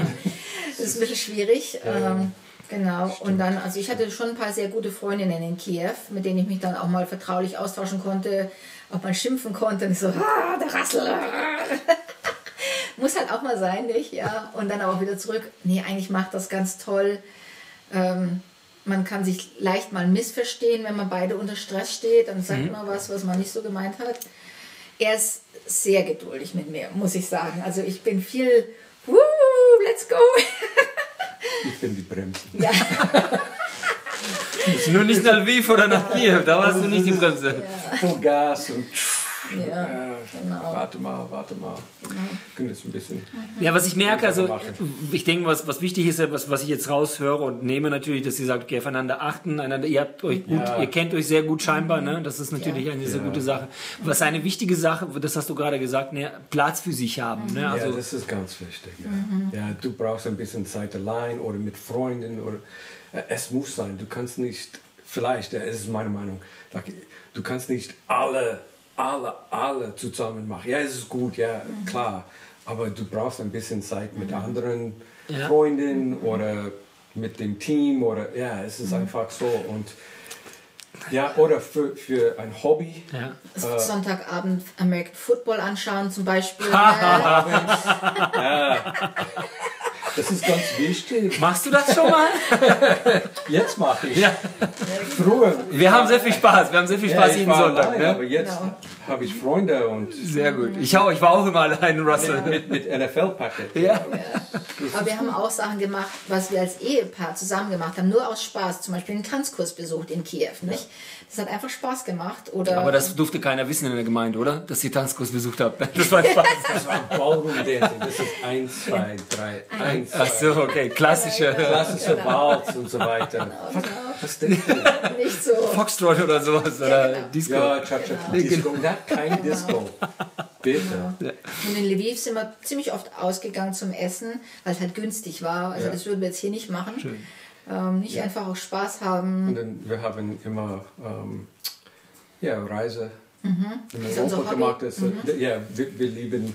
Das ist ein bisschen schwierig. Ähm, genau. Und dann, also ich hatte schon ein paar sehr gute Freundinnen in Kiew, mit denen ich mich dann auch mal vertraulich austauschen konnte, auch mal schimpfen konnte. Und ich so, ah, der Rassel. ah. Muss halt auch mal sein, nicht? Ja. Und dann auch wieder zurück. Nee, eigentlich macht das ganz toll. Ähm, man kann sich leicht mal missverstehen, wenn man beide unter Stress steht. Dann sagt man was, was man nicht so gemeint hat. Er ist sehr geduldig mit mir, muss ich sagen. Also ich bin viel, Woo, let's go. Ich bin die Bremse. ja, Nur nicht nach Lviv oder nach Kiew, da warst du nicht die Bremse. Voll Gas und ja, äh, genau. warte mal, warte mal. Jetzt ein bisschen. Ja, was ich merke, also ich denke, was, was wichtig ist, was, was ich jetzt raushöre und nehme natürlich, dass ihr sagt, okay, aufeinander achten, einander, ihr habt euch gut, Ja. ihr kennt euch sehr gut scheinbar, ne? Das ist natürlich Ja. eine sehr Ja. gute Sache. Was eine wichtige Sache, das hast du gerade gesagt, ne, Platz für sich haben, ne? ja, Also das ist ganz wichtig. Ja. ja, du brauchst ein bisschen Zeit allein oder mit Freunden oder äh, es muss sein. Du kannst nicht, vielleicht, ja, es ist meine Meinung, du kannst nicht alle, alle, alle zusammen machen. Ja, es ist gut, ja, klar. Aber du brauchst ein bisschen Zeit mit anderen Ja. Freunden oder mit dem Team oder ja, es ist einfach so und ja, oder für, für ein Hobby. ja. Sonntagabend American Football anschauen zum Beispiel. ne? Das ist ganz wichtig. Machst du das schon mal? Jetzt mache ich. ja. Früher. Wir haben sehr viel Spaß, wir haben sehr viel Spaß ich jeden Sonntag, allein, Aber ne? jetzt Genau. Habe ich Freunde und Sehr gut. Ich, auch, ich war auch immer allein, Russell. mit, mit NFL-Paket. Ja. Aber wir haben auch Sachen gemacht, was wir als Ehepaar zusammen gemacht haben, nur aus Spaß. Zum Beispiel einen Tanzkurs besucht in Kiew. Nicht? Das hat einfach Spaß gemacht. Oder Aber das durfte keiner wissen in der Gemeinde, oder? Dass ihr Tanzkurs besucht habt. Das war Spaß. Das war Ballroom Dancing. Das ist 1, 2, 3, 1, Ach so, okay. Klassische Klassische Balls und so weiter. Was, was denkst du? nicht so. Foxtrot oder sowas. Oder genau. Disco. Ja, Cha-Cha. Disco. Na, kein Disco. Bitte. Und in Lviv sind wir ziemlich oft ausgegangen zum Essen, weil es halt günstig war. Also Ja. das würden wir jetzt hier nicht machen. Ähm, nicht einfach auch Spaß haben. Und dann, wir haben immer ähm, ja, Reise Mhm. in Europa gemacht. Das, Ja, wir, wir lieben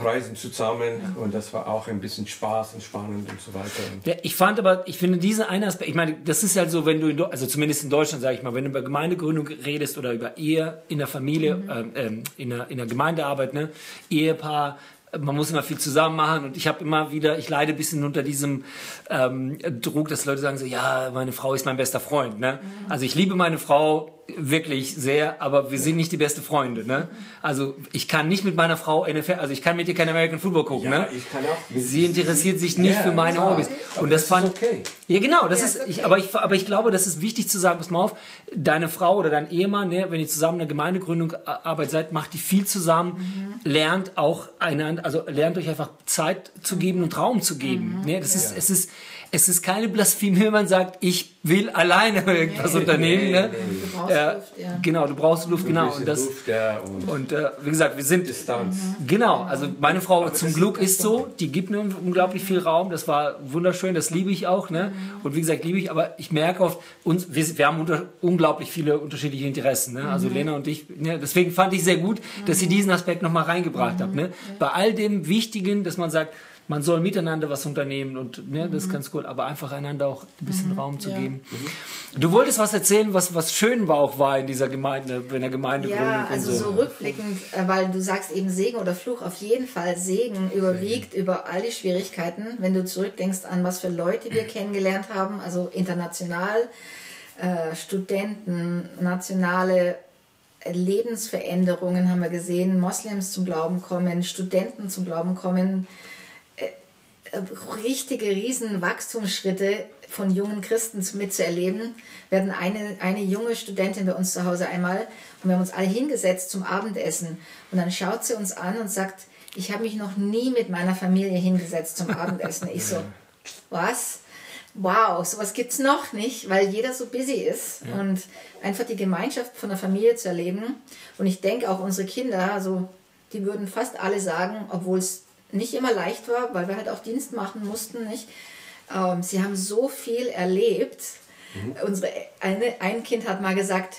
Reisen zusammen und das war auch ein bisschen Spaß und spannend und so weiter. Ja, ich fand aber, ich finde diesen einen Aspekt, ich meine, das ist halt so, wenn du, also zumindest in Deutschland, sage ich mal, wenn du über Gemeindegründung redest oder über Ehe in der Familie, ähm, ähm, in, der, in der Gemeindearbeit, ne, Ehepaar, man muss immer viel zusammen machen und ich habe immer wieder, ich leide ein bisschen unter diesem ähm, Druck, dass Leute sagen so, ja, meine Frau ist mein bester Freund. Ne? Also ich liebe meine Frau wirklich sehr, aber wir sind nicht die beste Freunde. Ne? Also ich kann nicht mit meiner Frau NFL, also ich kann mit ihr kein American Football gucken. ne? ich kann auch. Sie interessiert sich nicht Ja, für meine klar. Hobbys. Aber Und das, das ist fand okay. Ja, genau, das Ja, ist ist ich, okay. aber ich aber ich glaube, das ist wichtig zu sagen, pass mal auf, deine Frau oder dein Ehemann, ne, wenn ihr zusammen in der Gemeindegründung a- arbeitet seid, macht die viel zusammen, lernt auch einander, also lernt euch einfach Zeit zu geben und Raum zu geben, ne? Das ist es ist es ist keine Blasphemie, wenn man sagt, ich will alleine irgendwas unternehmen, ne? Du brauchst Ja, Luft, ja. Genau, du brauchst Luft, genau. Und das, Luft, ja, und und äh, wie gesagt, wir sind Distanz. Genau, also meine Frau zum das Glück ist so, die gibt mir unglaublich viel Raum, das war wunderschön, das liebe ich auch, ne? Und wie gesagt, liebe ich, aber ich merke oft, uns, wir, wir haben unter, unglaublich viele unterschiedliche Interessen, ne? Also Lena und ich, ne? deswegen fand ich sehr gut, dass sie diesen Aspekt nochmal reingebracht habt, ne? Bei all dem Wichtigen, dass man sagt, man soll miteinander was unternehmen und ne, das ist ganz cool, aber einfach einander auch ein bisschen Raum zu Ja. geben. Du wolltest was erzählen, was, was schön war auch war in dieser Gemeinde, in der Gemeindegründung Ja, also so. so rückblickend, äh, weil du sagst eben Segen oder Fluch, auf jeden Fall Segen überwiegt über all die Schwierigkeiten, wenn du zurückdenkst an was für Leute wir kennengelernt haben, also international, äh, Studenten, nationale Lebensveränderungen haben wir gesehen, Moslems zum Glauben kommen, Studenten zum Glauben kommen, äh, richtige riesen Wachstumsschritte von jungen Christen zu- mitzuerleben. Wir hatten eine, eine junge Studentin bei uns zu Hause einmal und wir haben uns alle hingesetzt zum Abendessen und dann schaut sie uns an und sagt, ich habe mich noch nie mit meiner Familie hingesetzt zum Abendessen. Ich so, was? Wow, sowas gibt's noch nicht, weil jeder so busy ist und einfach die Gemeinschaft von der Familie zu erleben. Und ich denke auch unsere Kinder, also die würden fast alle sagen, obwohl es nicht immer leicht war, weil wir halt auch Dienst machen mussten, nicht? Ähm, sie haben so viel erlebt. Unsere, eine, ein Kind hat mal gesagt,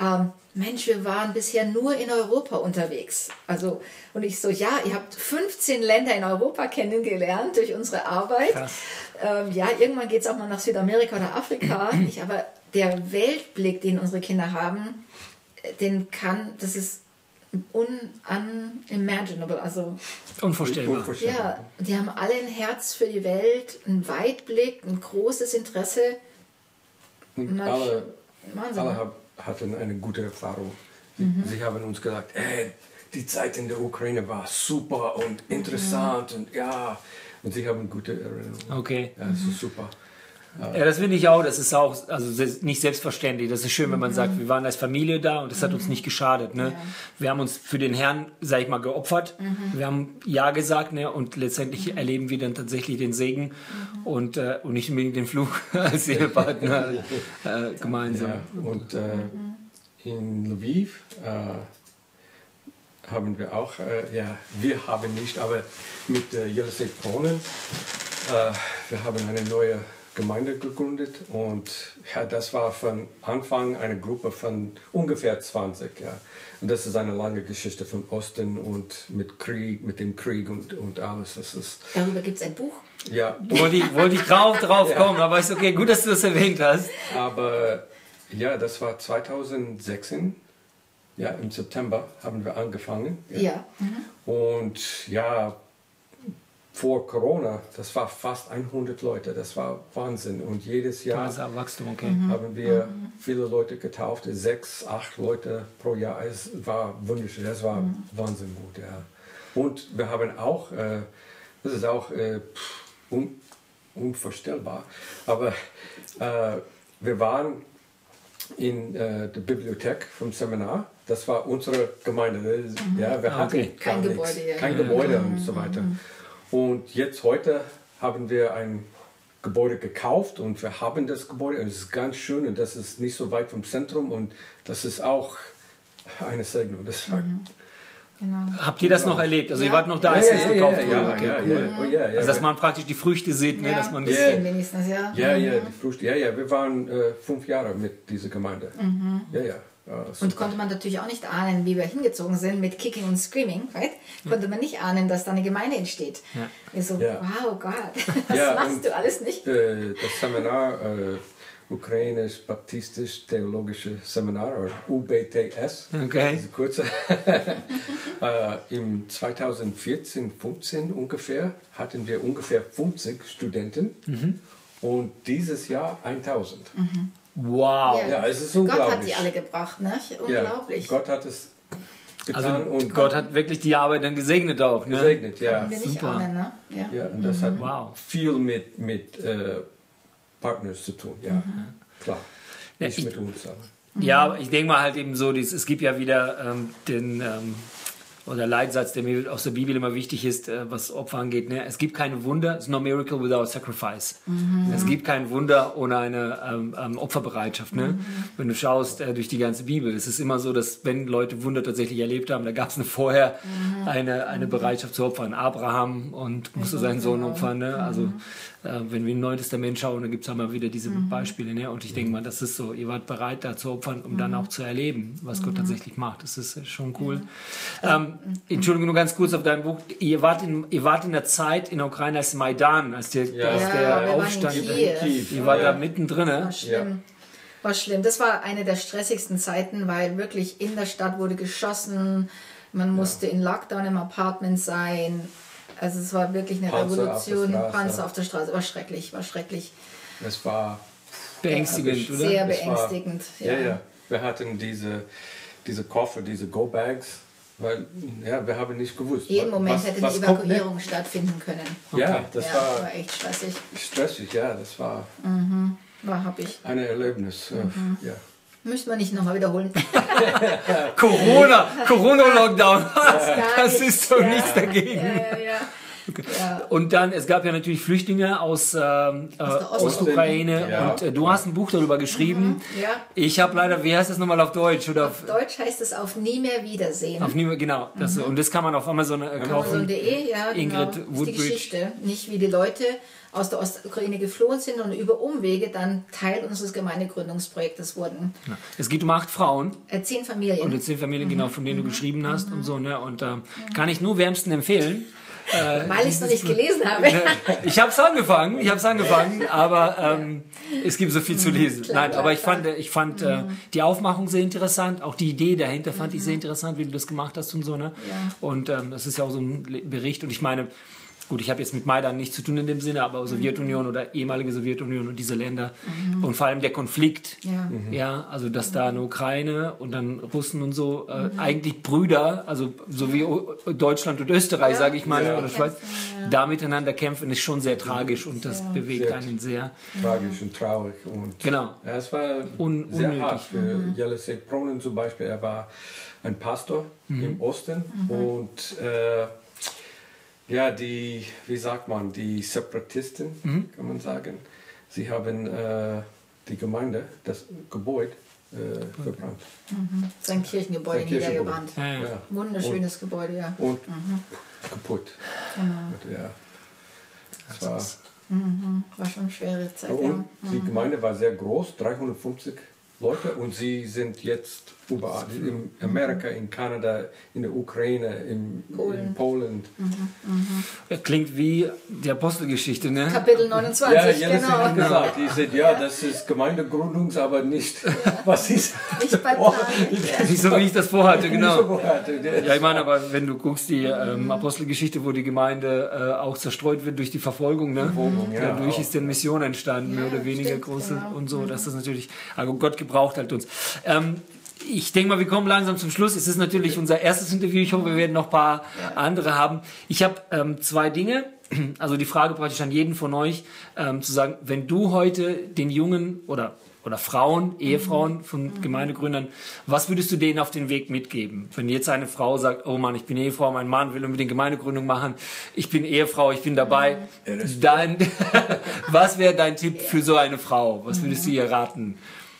ähm, Mensch, wir waren bisher nur in Europa unterwegs. Also, und ich so, ja, ihr habt 15 Länder in Europa kennengelernt durch unsere Arbeit. Ähm, ja, irgendwann geht es auch mal nach Südamerika oder Afrika. nicht, aber der Weltblick, den unsere Kinder haben, äh, den kann, das ist un, unimaginable. Also, Unvorstellbar. ja, die haben alle ein Herz für die Welt, einen Weitblick, ein großes Interesse. Und alle, Wahnsinn. alle hab, hatten eine gute Erfahrung. Sie haben uns gesagt, ey, die Zeit in der Ukraine war super und interessant und ja, und sie haben gute Erinnerungen. Okay. Ja, das ist super. Ja, das finde ich auch. Das ist auch also nicht selbstverständlich. Das ist schön, wenn man sagt, wir waren als Familie da und das hat uns nicht geschadet. Ne? Wir haben uns für den Herrn, sag ich mal, geopfert. Wir haben Ja gesagt ne? und letztendlich erleben wir dann tatsächlich den Segen und, äh, und nicht unbedingt den Fluch als Ehepartner äh, gemeinsam. Ja, und äh, in Lviv äh, haben wir auch, äh, ja, wir haben nicht, aber mit äh, Jelisej Polen, äh, wir haben eine neue Gemeinde gegründet und ja, das war von Anfang eine Gruppe von ungefähr 20. Ja. Und das ist eine lange Geschichte von Osten und mit Krieg, mit dem Krieg und, und alles. Das ist, Darüber gibt es ein Buch. ja, Wollte ich, wollte ich drauf, drauf kommen, aber ist okay, gut, dass du das erwähnt hast. Aber ja, das war 2016. Ja, im September haben wir angefangen. Ja. Und ja, vor Corona, das war fast 100 Leute. Das war Wahnsinn. Und jedes Jahr Wachstum, okay. haben wir viele Leute getauft. Sechs, acht Leute pro Jahr. Es war wunderschön. Das war Wahnsinn gut, ja. Und wir haben auch, äh, das ist auch äh, un, unvorstellbar, aber äh, wir waren in äh, der Bibliothek vom Seminar. Das war unsere Gemeinde. Das- Ja, wir Ah, hatten okay. gar Kein nichts. Gebäude, ja. kein Gebäude und so weiter. Und jetzt heute haben wir ein Gebäude gekauft und wir haben das Gebäude und es ist ganz schön und das ist nicht so weit vom Zentrum und das ist auch eine Segnung. Das war, Genau. Habt ihr das noch erlebt? Also ihr Ja. wart noch da, ja, als ja, ihr es ja, gekauft ja, wurde? ja, Okay, ja, cool. ja, ja, ja. Also dass man praktisch die Früchte sieht, ne? Ja, dass man das, bisschen wenigstens, ja. ja, ja, die Früchte. Ja, ja, wir waren äh, fünf Jahre mit dieser Gemeinde. Ja, ja. Äh, Und konnte man natürlich auch nicht ahnen, wie wir hingezogen sind mit Kicking und Screaming, right? Konnte man nicht ahnen, dass da eine Gemeinde entsteht. Ja. Wir so, Ja. wow Gott, das Ja, machst du alles nicht. Äh, das Seminar, äh, Ukrainisch Baptistisch Theologische Seminar, oder UBTS, Okay. diese kurze, äh, im 2014, 15 ungefähr, hatten wir ungefähr 50 Studenten Mhm. und dieses Jahr 1000. Wow. Ja, es ist Gott hat unglaublich. die alle gebracht, ne? Ja, Unglaublich. Gott hat es getan Also und Gott hat wirklich die Arbeit dann gesegnet auch. Ne? gesegnet. Ja. Nicht super. ahnen, ne? Ja. Ja, und das hat Wow. viel mit, mit äh, Partners zu tun, ja, klar. Ja, Nicht ich- mit uns, aber. Ja, aber ich denke mal halt eben so, dies- es gibt ja wieder ähm, den ähm, oder Leitsatz, der mir aus der Bibel immer wichtig ist, äh, was Opfer angeht. Ne? Es gibt keine Wunder, it's no miracle without sacrifice. Es gibt kein Wunder ohne eine ähm, ähm, Opferbereitschaft. Ne? Wenn du schaust äh, durch die ganze Bibel, es ist immer so, dass wenn Leute Wunder tatsächlich erlebt haben, da gab es vorher eine, eine Bereitschaft zu opfern. Abraham und musste seinen Sohn opfern. Ne? Also äh, wenn wir im Neuen Testament schauen, dann gibt es immer wieder diese Beispiele. Ne? Und ich denke mal, das ist so, ihr wart bereit, da zu opfern, um dann auch zu erleben, was Gott tatsächlich macht. Das ist äh, schon cool. Ähm, Entschuldigung, nur ganz kurz auf dein Buch. Ihr wart in, ihr wart in der Zeit in der Ukraine als Maidan, als der, Ja. als Ja, der wir waren in Aufstand. Kiew. Ihr wart Ja. da mittendrin. Ne? War schlimm. War schlimm. Das war eine der stressigsten Zeiten, weil wirklich in der Stadt wurde geschossen. Man musste in Lockdown im Apartment sein. Also es war wirklich eine Panzer auf Revolution. Straße. Panzer auf der Straße. War schrecklich, war schrecklich. Es war Beängstigend, Ja, oder? Sehr Es war- beängstigend. Ja, ja. Wir hatten diese, diese Koffer, diese Go-Bags, weil ja, wir haben nicht gewusst. Jeden Moment was- hätte was eine kommt, ne? Evakuierung stattfinden können. Ja, das ja, war war echt stressig. stressig, ja, das war War hab ich. ein Erlebnis. äh, Mhm. Ja. Müssen wir nicht nochmal wiederholen. Corona, Corona-Lockdown. Das ist doch nichts dagegen. ja, ja, ja. Ja. Und dann, es gab ja natürlich Flüchtlinge aus, ähm, äh, der Ostukraine Ja. und äh, du hast ein Buch darüber geschrieben. Ja. Ich habe leider, wie heißt das nochmal auf Deutsch? Oder auf, Deutsch heißt es auf nie mehr Wiedersehen. auf nie, genau. Das, Und das kann man auf Amazon äh, kaufen. Amazon.de, ja, genau. Ingrid Das ist die Woodbridge. Geschichte. Nicht wie die Leute aus der Ostukraine geflohen sind und über Umwege dann Teil unseres Gemeindegründungsprojektes wurden. Ja. Es geht um acht Frauen Äh, zehn Familien. und die zehn Familien, genau, von Mhm. denen du geschrieben hast und so. Ne? Und äh, kann ich nur wärmsten empfehlen. Weil ich es noch nicht gelesen habe. Ich habe es angefangen, ich habe es angefangen, aber ähm, es gibt so viel Mhm. zu lesen. Nein, aber ich fand, ich fand äh, die Aufmachung sehr interessant, auch die Idee dahinter fand ich sehr interessant, wie du das gemacht hast und so. Ne? Mhm. Ja. Und ähm, das ist ja auch so ein Bericht und ich meine, gut, ich habe jetzt mit Maidan nichts zu tun in dem Sinne, aber Sowjetunion Mhm. oder ehemalige Sowjetunion und diese Länder und vor allem der Konflikt, Ja. ja, also dass da eine Ukraine und dann Russen und so äh, Mhm. eigentlich Brüder, also so wie Deutschland und Österreich, Ja. sage ich mal, Ja. oder Schweiz, da miteinander kämpfen, ist schon sehr tragisch und das bewegt Sehr. einen sehr. Tragisch und traurig. Und Genau. Es war Un- sehr unnötig. hart für Jelisej Pronen zum Beispiel. Er war ein Pastor im Osten und äh, ja, die, wie sagt man, die Separatisten, kann man sagen, sie haben äh, die Gemeinde, das Gebäude äh, verbrannt. Sein Kirchengebäude Sein Kirchengebäude. niedergebrannt. Ja, ja. Ja. Wunderschönes Gebäude, ja. Und kaputt. Und, ja, es war, War schon eine schwere Zeit, und ja. die Gemeinde war sehr groß, 350 Leute und sie sind jetzt überall, in Amerika, in Kanada, in der Ukraine, in Polen. in Polen. Klingt wie die Apostelgeschichte, ne? Kapitel 29, Ja, Jelisej genau. hat gesagt, die sagt, ja, das ist Gemeindegründungs, aber nicht, was ist, Nicht Oh. Nicht so, wie ich das vorhatte, genau. So Ja, ich meine, aber wenn du guckst, die ähm, Apostelgeschichte, wo die Gemeinde äh, auch zerstreut wird durch die Verfolgung, ne? Verfolgung, ja, Dadurch auch. ist eine Mission entstanden, mehr Ja, oder weniger stimmt, große genau. und so. Das ist natürlich, also Gott gebraucht halt uns. Ähm, ich denke mal, wir kommen langsam zum Schluss. Es ist natürlich unser erstes Interview. Ich hoffe, wir werden noch ein paar andere haben. Ich habe ähm, zwei Dinge. Also die Frage praktisch an jeden von euch, ähm, zu sagen, wenn du heute den Jungen oder oder Frauen, Ehefrauen von Gemeindegründern, was würdest du denen auf den Weg mitgeben? Wenn jetzt eine Frau sagt, oh Mann, ich bin Ehefrau, mein Mann will unbedingt Gemeindegründung machen, ich bin Ehefrau, ich bin dabei, dann, was wäre dein Tipp für so eine Frau? Was würdest du ihr raten?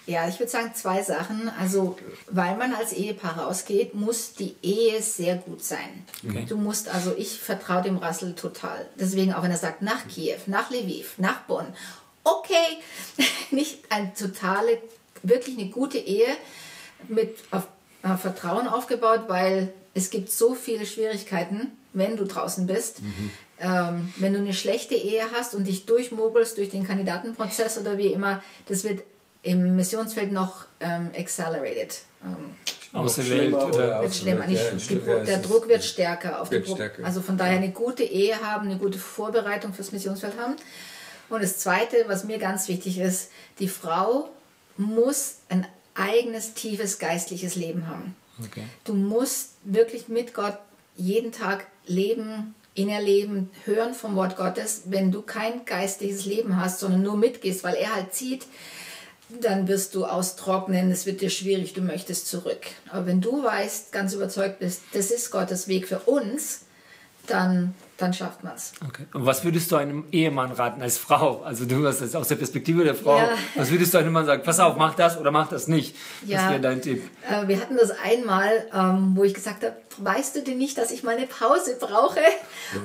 Ja, ich würde sagen zwei Sachen. Also, weil man als Ehepaar rausgeht, muss die Ehe sehr gut sein. Du musst, also ich vertraue dem Russell total. Deswegen, auch wenn er sagt, nach Kiew, nach Lviv, nach Bonn, okay, nicht eine totale, wirklich eine gute Ehe, mit auf, auf Vertrauen aufgebaut, weil es gibt so viele Schwierigkeiten, wenn du draußen bist. Ähm, wenn du eine schlechte Ehe hast und dich durchmogelst durch den Kandidatenprozess oder wie immer, das wird im Missionsfeld noch ähm, accelerated. Ähm, Aus der Welt. Oder? wird schlimmer. Nicht, ja, der Druck wird stärker. Auf wird die stärker. Also von daher eine gute Ehe haben, eine gute Vorbereitung fürs Missionsfeld haben. Und das Zweite, was mir ganz wichtig ist, die Frau muss ein eigenes, tiefes geistliches Leben haben. Okay. Du musst wirklich mit Gott jeden Tag leben, ihn erleben, hören vom Wort Gottes. Wenn du kein geistliches Leben hast, sondern nur mitgehst, weil er halt zieht, dann wirst du austrocknen, es wird dir schwierig, du möchtest zurück. Aber wenn du weißt, ganz überzeugt bist, das ist Gottes Weg für uns, dann, dann schafft man es. Okay. Und was würdest du einem Ehemann raten als Frau? Also du hast das aus der Perspektive der Frau. Ja. Was würdest du einem Mann sagen? Pass auf, mach das oder mach das nicht. Das Ja. wäre dein Tipp. Äh, wir hatten das einmal, ähm, wo ich gesagt habe, weißt du denn nicht, dass ich mal eine Pause brauche?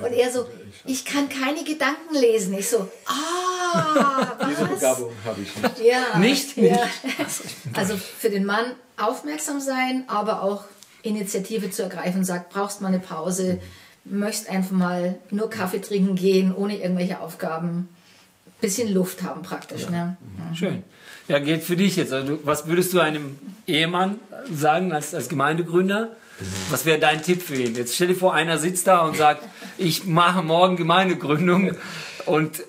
Und er so, ich kann keine Gedanken lesen. Ich so, ah, Diese was? Begabung habe ich nicht. Ja, Nicht? Ja. Also für den Mann aufmerksam sein, aber auch Initiative zu ergreifen, sagt, brauchst mal eine Pause, möchtest einfach mal nur Kaffee trinken gehen, ohne irgendwelche Aufgaben. Bisschen Luft haben praktisch. Ne? Schön. Ja, geht für dich jetzt. Also, was würdest du einem Ehemann sagen als, als Gemeindegründer? Was wäre dein Tipp für ihn? Jetzt stell dir vor, einer sitzt da und sagt, ich mache morgen Gemeindegründung und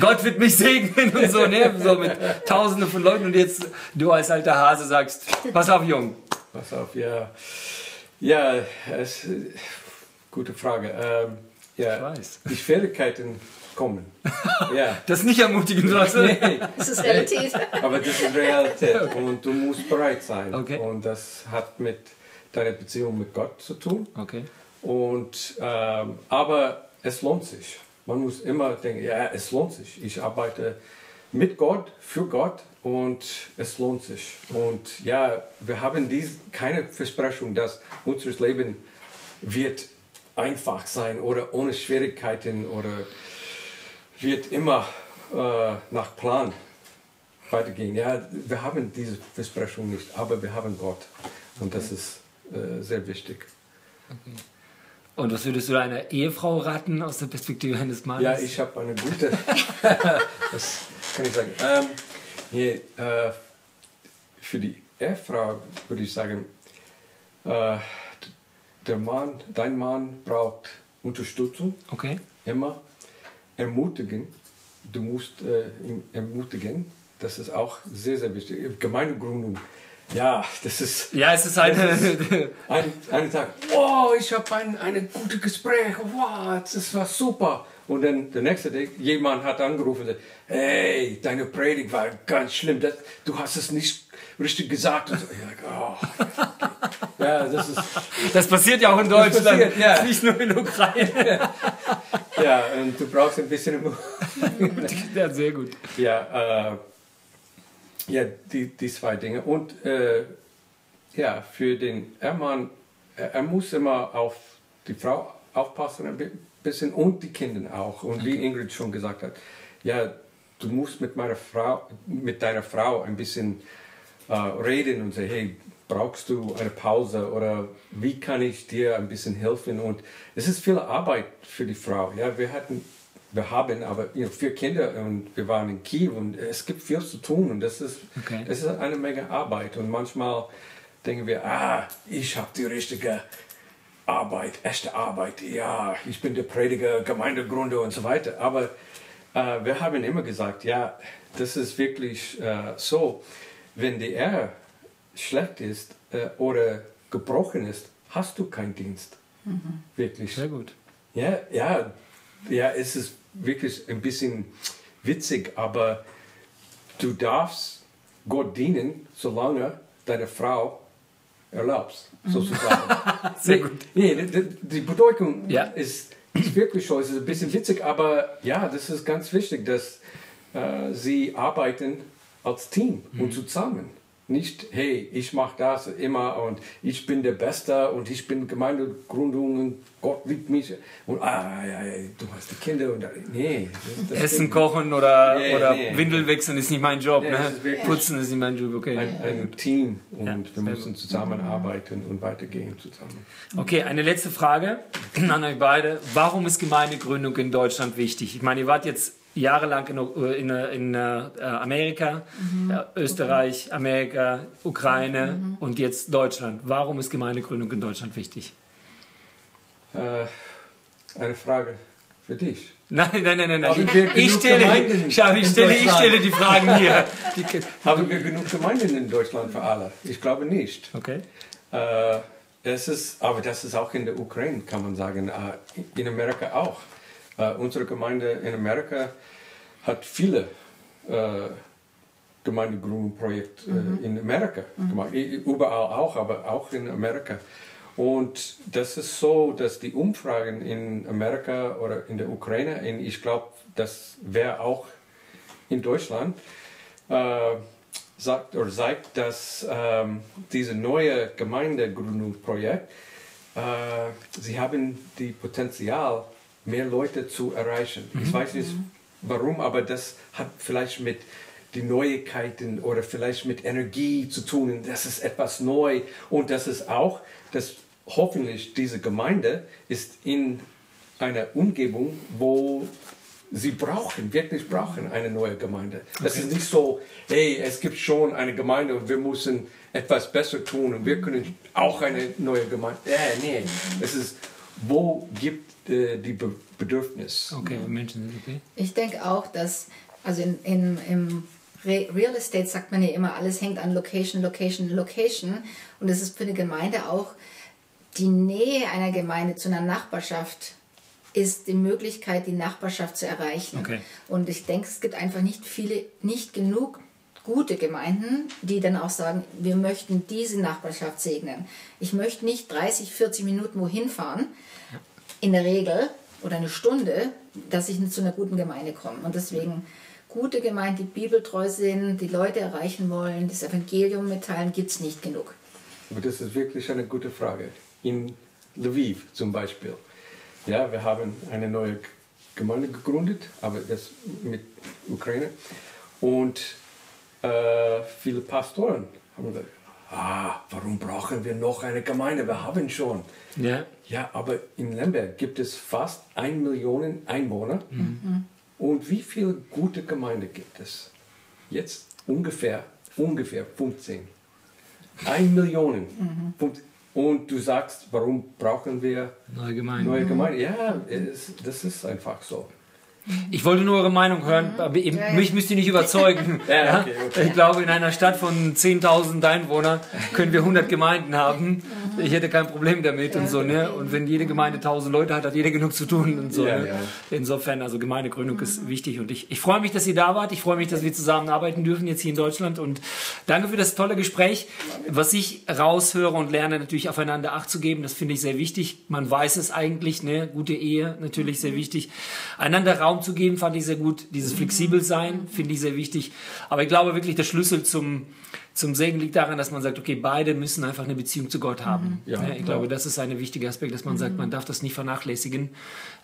Gott wird mich segnen und so, ne? so mit tausenden von Leuten und jetzt du als alter Hase sagst, pass auf, Jung. Pass auf, ja. Ja, es, gute Frage. Ähm, ja, Ich weiß. Die Schwierigkeiten kommen. Ja. Das ist nicht ermutigend, was du? Nee, Das ist Realität. aber das ist Realität und du musst bereit sein. Okay. Und das hat mit deiner Beziehung mit Gott zu tun. Okay. Und, ähm, aber es lohnt sich. Man muss immer denken, ja, es lohnt sich. Ich arbeite mit Gott, für Gott und es lohnt sich. Und ja, wir haben dies, keine Versprechung, dass unser Leben wird einfach sein oder ohne Schwierigkeiten oder wird immer äh, nach Plan weitergehen. Ja, wir haben diese Versprechung nicht, aber wir haben Gott. Und das ist äh, sehr wichtig. Und was würdest du einer Ehefrau raten aus der Perspektive eines Mannes? Ja, ich habe eine gute. das kann ich sagen. Ähm, nee, äh, für die Ehefrau würde ich sagen, äh, der Mann, dein Mann braucht Unterstützung Okay. immer, ermutigen. Du musst äh, ihn ermutigen. Das ist auch sehr, sehr wichtig. Gemeindegründung. Ja, das ist Ja, es ist eine. ein, einen Tag, wow, ich habe ein, ein gutes Gespräch, wow, das war super. Und dann der nächste Tag, jemand hat angerufen und gesagt, hey, deine Predigt war ganz schlimm, das, du hast es nicht richtig gesagt. So, ja, oh. Ja, das ist, Das passiert ja auch in Deutschland, passiert, ja. nicht nur in Ukraine. ja, und du brauchst ein bisschen, Ja, sehr gut. ja, äh, ja die, die zwei Dinge. Und äh, ja, für den Ehemann, er, er muss immer auf die Frau aufpassen ein bi- bisschen und die Kinder auch. Und wie Ingrid schon gesagt hat, ja, du musst mit meiner Frau, mit deiner Frau ein bisschen äh, reden und sagen, hey, brauchst du eine Pause oder wie kann ich dir ein bisschen helfen? Und es ist viel Arbeit für die Frau. Ja, wir hatten, wir haben aber you know, vier Kinder und wir waren in Kiew und es gibt viel zu tun und das ist, Okay. das ist eine Menge Arbeit und manchmal denken wir, ah, ich habe die richtige Arbeit, echte Arbeit, ja, ich bin der Prediger, Gemeindegründer und so weiter. Aber äh, wir haben immer gesagt, ja, das ist wirklich äh, so, wenn die Ehe schlecht ist äh, oder gebrochen ist, hast du keinen Dienst. Wirklich. Sehr gut. Ja, ja, ja, es ist wirklich ein bisschen witzig, aber du darfst Gott dienen, solange deine Frau erlaubst, sozusagen. Sehr gut. Nee, die, die Bedeutung Ja. ist, ist wirklich so, es ist ein bisschen witzig, aber ja, das ist ganz wichtig, dass äh, sie arbeiten als Team und zusammen. Nicht, hey, ich mache das immer und ich bin der Beste und ich bin Gemeindegründung und Gott liebt mich und ah, ja, ja, du hast die Kinder und nee. Das, das Essen kochen oder, nee, oder nee. Windeln wechseln ist nicht mein Job. Nee, ne? Ist Putzen ist nicht mein Job, okay. Ein, ein Team und ja, wir müssen zusammenarbeiten und weitergehen zusammen. Okay, eine letzte Frage an euch beide. Warum ist Gemeindegründung in Deutschland wichtig? Ich meine, ihr wart jetzt jahrelang in, in, in äh, Amerika, mhm. Äh, Österreich, Amerika, Ukraine mhm. und jetzt Deutschland. Warum ist Gemeindegründung in Deutschland wichtig? Äh, eine Frage für dich. Nein, nein, nein, nein. Ich, ich, stelle, schau, ich, stelle, ich stelle die Fragen hier. Haben wir genug Gemeinden in Deutschland für alle? Ich glaube nicht. Okay. Äh, es ist, aber das ist auch in der Ukraine, kann man sagen. Äh, in Amerika auch. Äh, unsere Gemeinde in Amerika hat viele äh, Gemeindegründungsprojekte äh, mhm. in Amerika mhm. gemacht. Überall auch, aber auch in Amerika. Und das ist so, dass die Umfragen in Amerika oder in der Ukraine, in, ich glaube, das wäre auch in Deutschland, äh, sagt oder zeigt, dass ähm, diese neue Gemeindegründungsprojekt, äh, sie haben die Potenzial, mehr Leute zu erreichen. Mhm. Ich weiß nicht warum, aber das hat vielleicht mit die Neuigkeiten oder vielleicht mit Energie zu tun. Das ist etwas neu und das ist auch, dass hoffentlich diese Gemeinde ist in einer Umgebung, wo sie brauchen, wirklich brauchen eine neue Gemeinde. Das okay. ist nicht so, hey, es gibt schon eine Gemeinde und wir müssen etwas besser tun und wir können auch eine neue Gemeinde. Äh, nee, es ist, wo gibt äh, die Be Bedürfnis? Okay, Menschen okay. Ich denke auch, dass, also in, in, im Real Estate sagt man ja immer, alles hängt an Location, Location, Location. Und es ist für eine Gemeinde auch die Nähe einer Gemeinde zu einer Nachbarschaft ist die Möglichkeit, die Nachbarschaft zu erreichen. Okay. Und ich denke, es gibt einfach nicht viele, nicht genug gute Gemeinden, die dann auch sagen, wir möchten diese Nachbarschaft segnen. Ich möchte nicht 30, 40 Minuten wohin fahren, in der Regel, oder eine Stunde, dass ich zu einer guten Gemeinde komme. Und deswegen gute Gemeinden, die bibeltreu sind, die Leute erreichen wollen, das Evangelium mitteilen, gibt es nicht genug. Aber das ist wirklich eine gute Frage in Lviv zum Beispiel. Ja, wir haben eine neue Gemeinde gegründet, aber das mit Ukraine. Und äh, viele Pastoren haben gesagt, ah, warum brauchen wir noch eine Gemeinde? Wir haben schon. Ja. Ja, aber in Lemberg gibt es fast 1 Million Einwohner. Mhm. Und wie viele gute Gemeinden gibt es? Jetzt ungefähr, ungefähr 15. 1 Million. Mhm. Und du sagst, warum brauchen wir neue Gemeinden? Neue Gemeinden? Ja, es, das ist einfach so. Ich wollte nur eure Meinung hören, aber eben, mich müsst ihr nicht überzeugen. ja, okay, okay. Ich glaube, in einer Stadt von 10.000 Einwohnern können wir 100 Gemeinden haben. Ich hätte kein Problem damit und so. Ne? Und wenn jede Gemeinde 1000 Leute hat, hat jeder genug zu tun und so. Ja, ne? ja. Insofern, also Gemeindegründung ist wichtig und ich, ich freue mich, dass ihr da wart. Ich freue mich, dass wir zusammenarbeiten dürfen jetzt hier in Deutschland und danke für das tolle Gespräch. Was ich raushöre und lerne, natürlich aufeinander Acht zu geben, das finde ich sehr wichtig. Man weiß es eigentlich, ne? gute Ehe natürlich sehr wichtig. Einander raus Raum zu geben, fand ich sehr gut. Dieses flexibel sein finde ich sehr wichtig. Aber ich glaube wirklich, der Schlüssel zum, zum Segen liegt daran, dass man sagt, okay, beide müssen einfach eine Beziehung zu Gott haben. Mhm. Ja, ich glaube, das ist ein wichtiger Aspekt, dass man sagt, man darf das nicht vernachlässigen,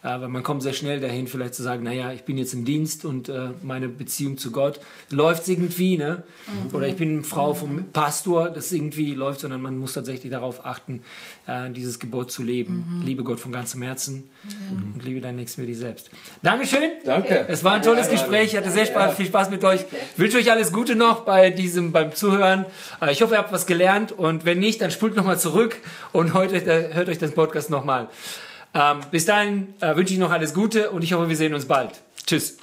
weil man kommt sehr schnell dahin, vielleicht zu sagen, naja, ich bin jetzt im Dienst und äh, meine Beziehung zu Gott läuft irgendwie, ne? Mhm. Oder ich bin Frau vom Pastor, das irgendwie läuft, sondern man muss tatsächlich darauf achten, äh, dieses Gebot zu leben. Mhm. Liebe Gott von ganzem Herzen mhm. und liebe deinen Nächsten wie dich selbst. Dankeschön. Danke. Es war ein tolles ja, Gespräch. Ich hatte sehr Spaß, viel Spaß mit euch. Ich wünsche euch alles Gute noch bei diesem, beim Zuhören. Äh, ich hoffe, ihr habt was gelernt und wenn nicht, dann spult nochmal zurück und heute, äh, hört euch den Podcast nochmal. Ähm, bis dahin äh, wünsche ich noch alles Gute und ich hoffe, wir sehen uns bald. Tschüss.